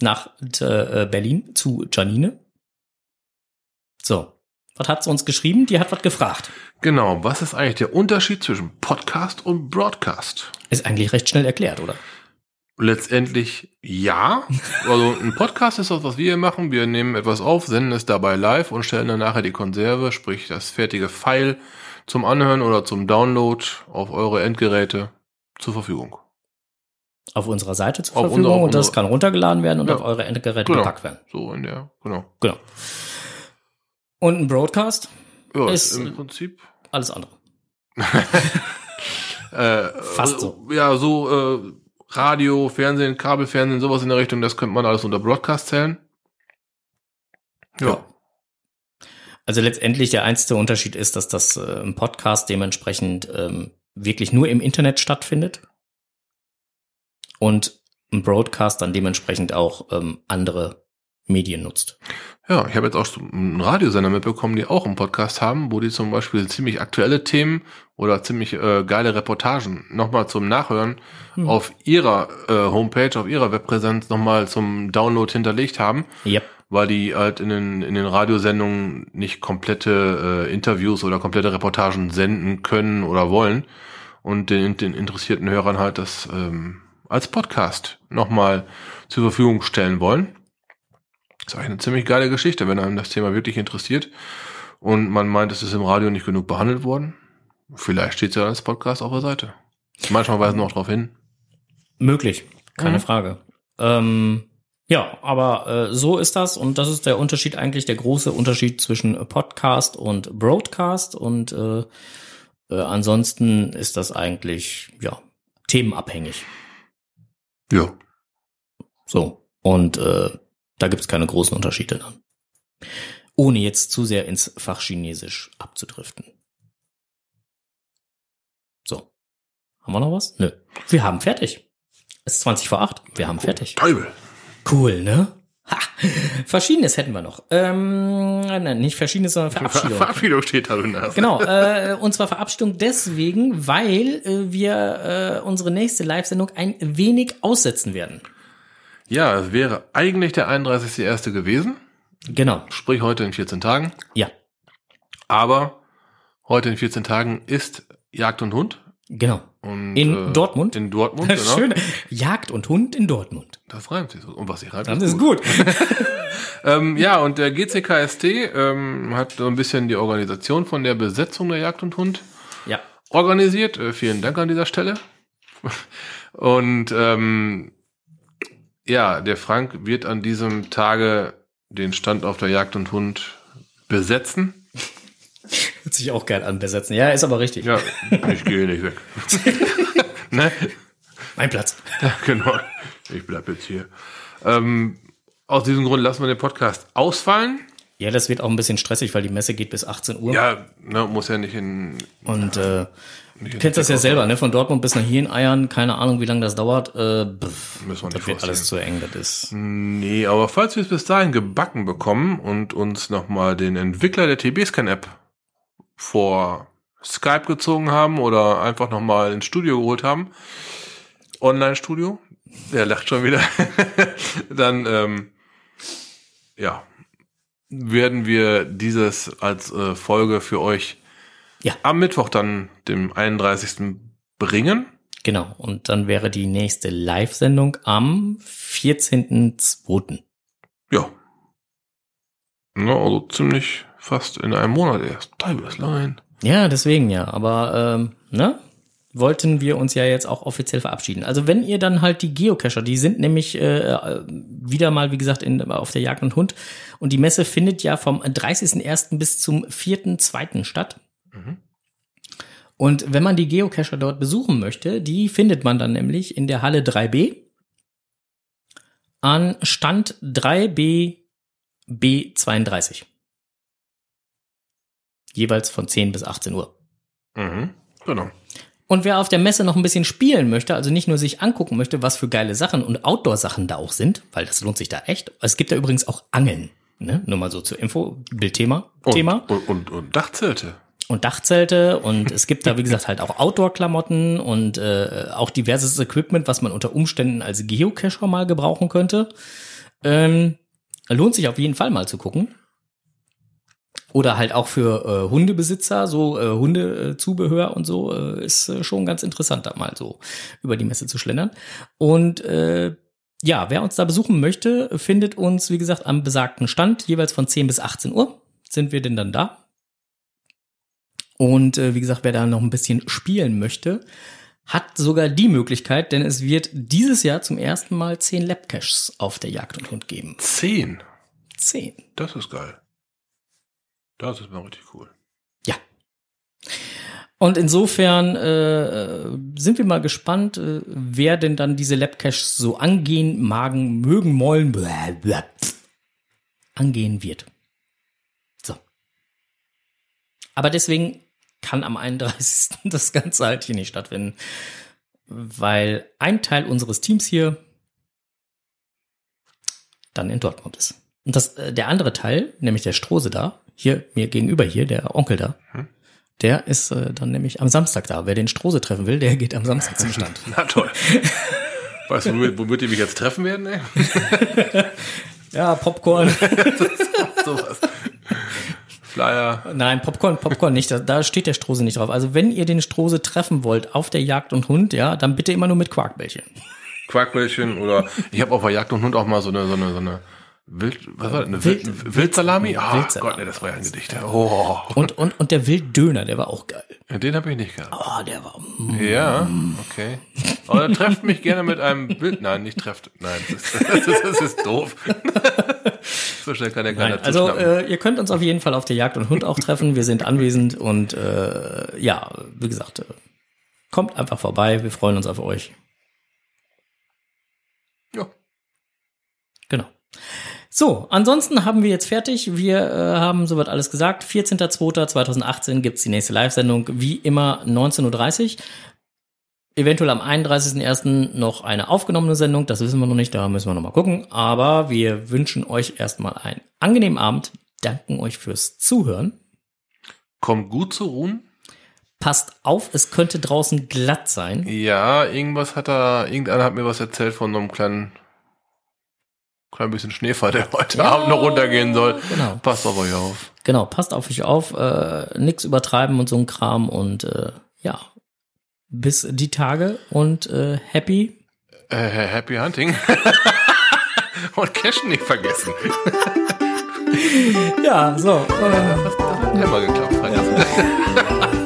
Nach äh, Berlin zu Janine. So, was hat sie uns geschrieben? Die hat was gefragt. Genau, was ist eigentlich der Unterschied zwischen Podcast und Broadcast? Ist eigentlich recht schnell erklärt, oder? Letztendlich ja. Also ein Podcast ist das, was wir hier machen. Wir nehmen etwas auf, senden es dabei live und stellen dann nachher die Konserve, sprich das fertige File zum Anhören oder zum Download auf eure Endgeräte zur Verfügung. Auf unserer Seite zur Auf Verfügung auf und das kann runtergeladen werden und Ja. auf eure Endgeräte Genau. gepackt werden. So in der, genau. Genau. Und ein Broadcast, Ja, Ist- im Prinzip alles andere. äh, Fast so. Ja, so äh, Radio, Fernsehen, Kabelfernsehen, sowas in der Richtung, das könnte man alles unter Broadcast zählen. Ja. Also letztendlich der einzige Unterschied ist, dass das äh, im Podcast dementsprechend ähm, wirklich nur im Internet stattfindet und ein Broadcast dann dementsprechend auch ähm, andere Medien nutzt. Ja, ich habe jetzt auch einen Radiosender mitbekommen, die auch einen Podcast haben, wo die zum Beispiel ziemlich aktuelle Themen oder ziemlich äh, geile Reportagen nochmal zum Nachhören Hm. auf ihrer äh, Homepage, auf ihrer Webpräsenz nochmal zum Download hinterlegt haben, Yep. weil die halt in den, in den Radiosendungen nicht komplette äh, Interviews oder komplette Reportagen senden können oder wollen und den, den interessierten Hörern halt das ähm, als Podcast nochmal zur Verfügung stellen wollen. Ist eigentlich eine ziemlich geile Geschichte, wenn einem das Thema wirklich interessiert und man meint, es ist im Radio nicht genug behandelt worden. Vielleicht steht es ja als Podcast auf der Seite. Manchmal weisen wir auch darauf hin. Möglich, keine Mhm. Frage. Ähm, ja, aber äh, so ist das und das ist der Unterschied eigentlich, der große Unterschied zwischen Podcast und Broadcast und äh, äh, ansonsten ist das eigentlich, ja, themenabhängig. Ja. So. Und äh, da gibt's keine großen Unterschiede dann. Ohne jetzt zu sehr ins Fach Chinesisch abzudriften. So. Haben wir noch was? Nö. Wir haben fertig. Es ist 20 vor 8. Wir haben fertig. Teufel. Cool, ne? Ha. Verschiedenes hätten wir noch. Ähm, nein, nicht Verschiedenes, sondern Verabschiedung. Verabschiedung steht da drin. Genau, äh, und zwar Verabschiedung deswegen, weil äh, wir äh, unsere nächste Live-Sendung ein wenig aussetzen werden. Ja, es wäre eigentlich der 31.1. gewesen, Genau, sprich heute in 14 Tagen. ja, Aber heute in 14 Tagen ist Jagd und Hund. genau. Und, In Dortmund? In Dortmund, genau. Schön. Jagd und Hund in Dortmund. Das reimt sich so. Und was sich reimt, Das ist gut. Ähm, ja, und der GCKST ähm, hat so ein bisschen die Organisation von der Besetzung der Jagd und Hund Ja, organisiert. Äh, vielen Dank an dieser Stelle. Und ähm, ja, der Frank wird an diesem Tage den Stand auf der Jagd und Hund besetzen. hört sich auch geil an, besetzen. Ja, ist aber richtig. Ja, ich gehe nicht weg. ne? Mein Platz. Ja, genau. Ich bleib jetzt hier. Ähm, aus diesem Grund lassen wir den Podcast ausfallen. Ja, das wird auch ein bisschen stressig, weil die Messe geht bis 18 Uhr. Ja, ne, muss ja nicht in. Und äh, du kennst das ja selber, ne? Von Dortmund bis nach hier in Eiern, keine Ahnung, wie lange das dauert. Äh, pff, Müssen wir das nicht wird alles zu eng, das ist. Nee, aber falls wir es bis dahin gebacken bekommen und uns nochmal den Entwickler der TB-Scan-App vor Skype gezogen haben oder einfach nochmal ins Studio geholt haben, Online-Studio, der lacht schon wieder, dann, ähm, ja, werden wir dieses als äh, Folge für euch Ja. am Mittwoch dann, dem 31. bringen. Genau. Und dann wäre die nächste Live-Sendung am 14.02. Ja. Na, also ziemlich fast in einem Monat erst. Teilweise. Ja, deswegen ja. Aber, ähm, ne? Wollten wir uns ja jetzt auch offiziell verabschieden. Also wenn ihr dann halt die Geocacher, die sind nämlich äh, wieder mal, wie gesagt, in, auf der Jagd und Hund. Und die Messe findet ja vom 30.01. bis zum 4.02. statt. Mhm. Und wenn man die Geocacher dort besuchen möchte, die findet man dann nämlich in der Halle 3b an Stand 3b B32. Jeweils von 10 bis 18 Uhr. Mhm. Genau. Und wer auf der Messe noch ein bisschen spielen möchte, also nicht nur sich angucken möchte, was für geile Sachen und Outdoor-Sachen da auch sind, weil das lohnt sich da echt. Es gibt da übrigens auch Angeln. Ne? Nur mal so zur Info, Bildthema. Und, Thema. Und, und, und Dachzelte. Und Dachzelte und es gibt da, wie gesagt, halt auch Outdoor-Klamotten und äh, auch diverses Equipment, was man unter Umständen als Geocacher mal gebrauchen könnte. Ähm, lohnt sich auf jeden Fall mal zu gucken. Oder halt auch für äh, Hundebesitzer, so äh, Hundezubehör und so, äh, ist äh, schon ganz interessant, da mal so über die Messe zu schlendern. Und äh, ja, wer uns da besuchen möchte, findet uns, wie gesagt, am besagten Stand, jeweils von 10 bis 18 Uhr sind wir denn dann da. Und äh, wie gesagt, wer da noch ein bisschen spielen möchte, hat sogar die Möglichkeit, denn es wird dieses Jahr zum ersten Mal 10 Labcaches auf der Jagd und Hund geben. Zehn. 10. Das ist geil. Das ist mal richtig cool. Ja. Und insofern äh, sind wir mal gespannt, äh, wer denn dann diese Labcaches so angehen, magen, mögen, mollen, blah, blah, angehen wird. So. Aber deswegen kann am 31. das Ganze halt hier nicht stattfinden, weil ein Teil unseres Teams hier dann in Dortmund ist. Und das, äh, der andere Teil, nämlich der Strose da, hier mir gegenüber hier, der Onkel da, Hm. der ist äh, dann nämlich am Samstag da. Wer den Strose treffen will, der geht am Samstag zum Stand. Na toll. weißt du, womit, womit die mich jetzt treffen werden, ey? ja, Popcorn. Sowas. Flyer. Nein, Popcorn, Popcorn nicht. Da, da steht der Strose nicht drauf. Also wenn ihr den Strose treffen wollt auf der Jagd und Hund, ja, dann bitte immer nur mit Quarkbällchen. Quarkbällchen oder ich habe auf der Jagd und Hund auch mal so eine so eine so eine Wild was war das? eine Wild, Wild- Wildsalami? Ah, Wildsalami. Gott, nee, das war ja ein Gedicht. Oh, Und, und, und der Wilddöner, der war auch geil. den habe ich nicht gehabt. Oh, der war. mm. Ja, okay. Aber dann trefft mich gerne mit einem Wild. Nein, nicht trefft. Nein, das ist, das ist, das ist doof. so schnell kann der keiner Nein, also äh, ihr könnt uns auf jeden Fall auf der Jagd und Hund auch treffen. Wir sind anwesend und äh, ja, wie gesagt, äh, kommt einfach vorbei. Wir freuen uns auf euch. ja. Genau. So, ansonsten haben wir jetzt fertig. Wir äh, haben soweit alles gesagt. 14.02.2018 gibt's die nächste Live-Sendung, wie immer 19.30 Uhr. Eventuell am 31.01. noch eine aufgenommene Sendung, das wissen wir noch nicht, da müssen wir noch mal gucken. Aber wir wünschen euch erstmal einen angenehmen Abend, danken euch fürs Zuhören. Kommt gut zu ruhen. Passt auf, es könnte draußen glatt sein. Ja, irgendwas hat da, irgendeiner hat mir was erzählt von so einem kleinen, klein bisschen Schneefall, der heute Ja, Abend noch runtergehen soll. genau. Passt auf euch auf. Genau, passt auf euch auf, äh, nix übertreiben und so ein Kram und äh, ja, bis die Tage und äh, happy. Äh, happy Hunting. Und Cashen nicht vergessen. Ja, so. Äh, Das hat immer geklappt. Freitag.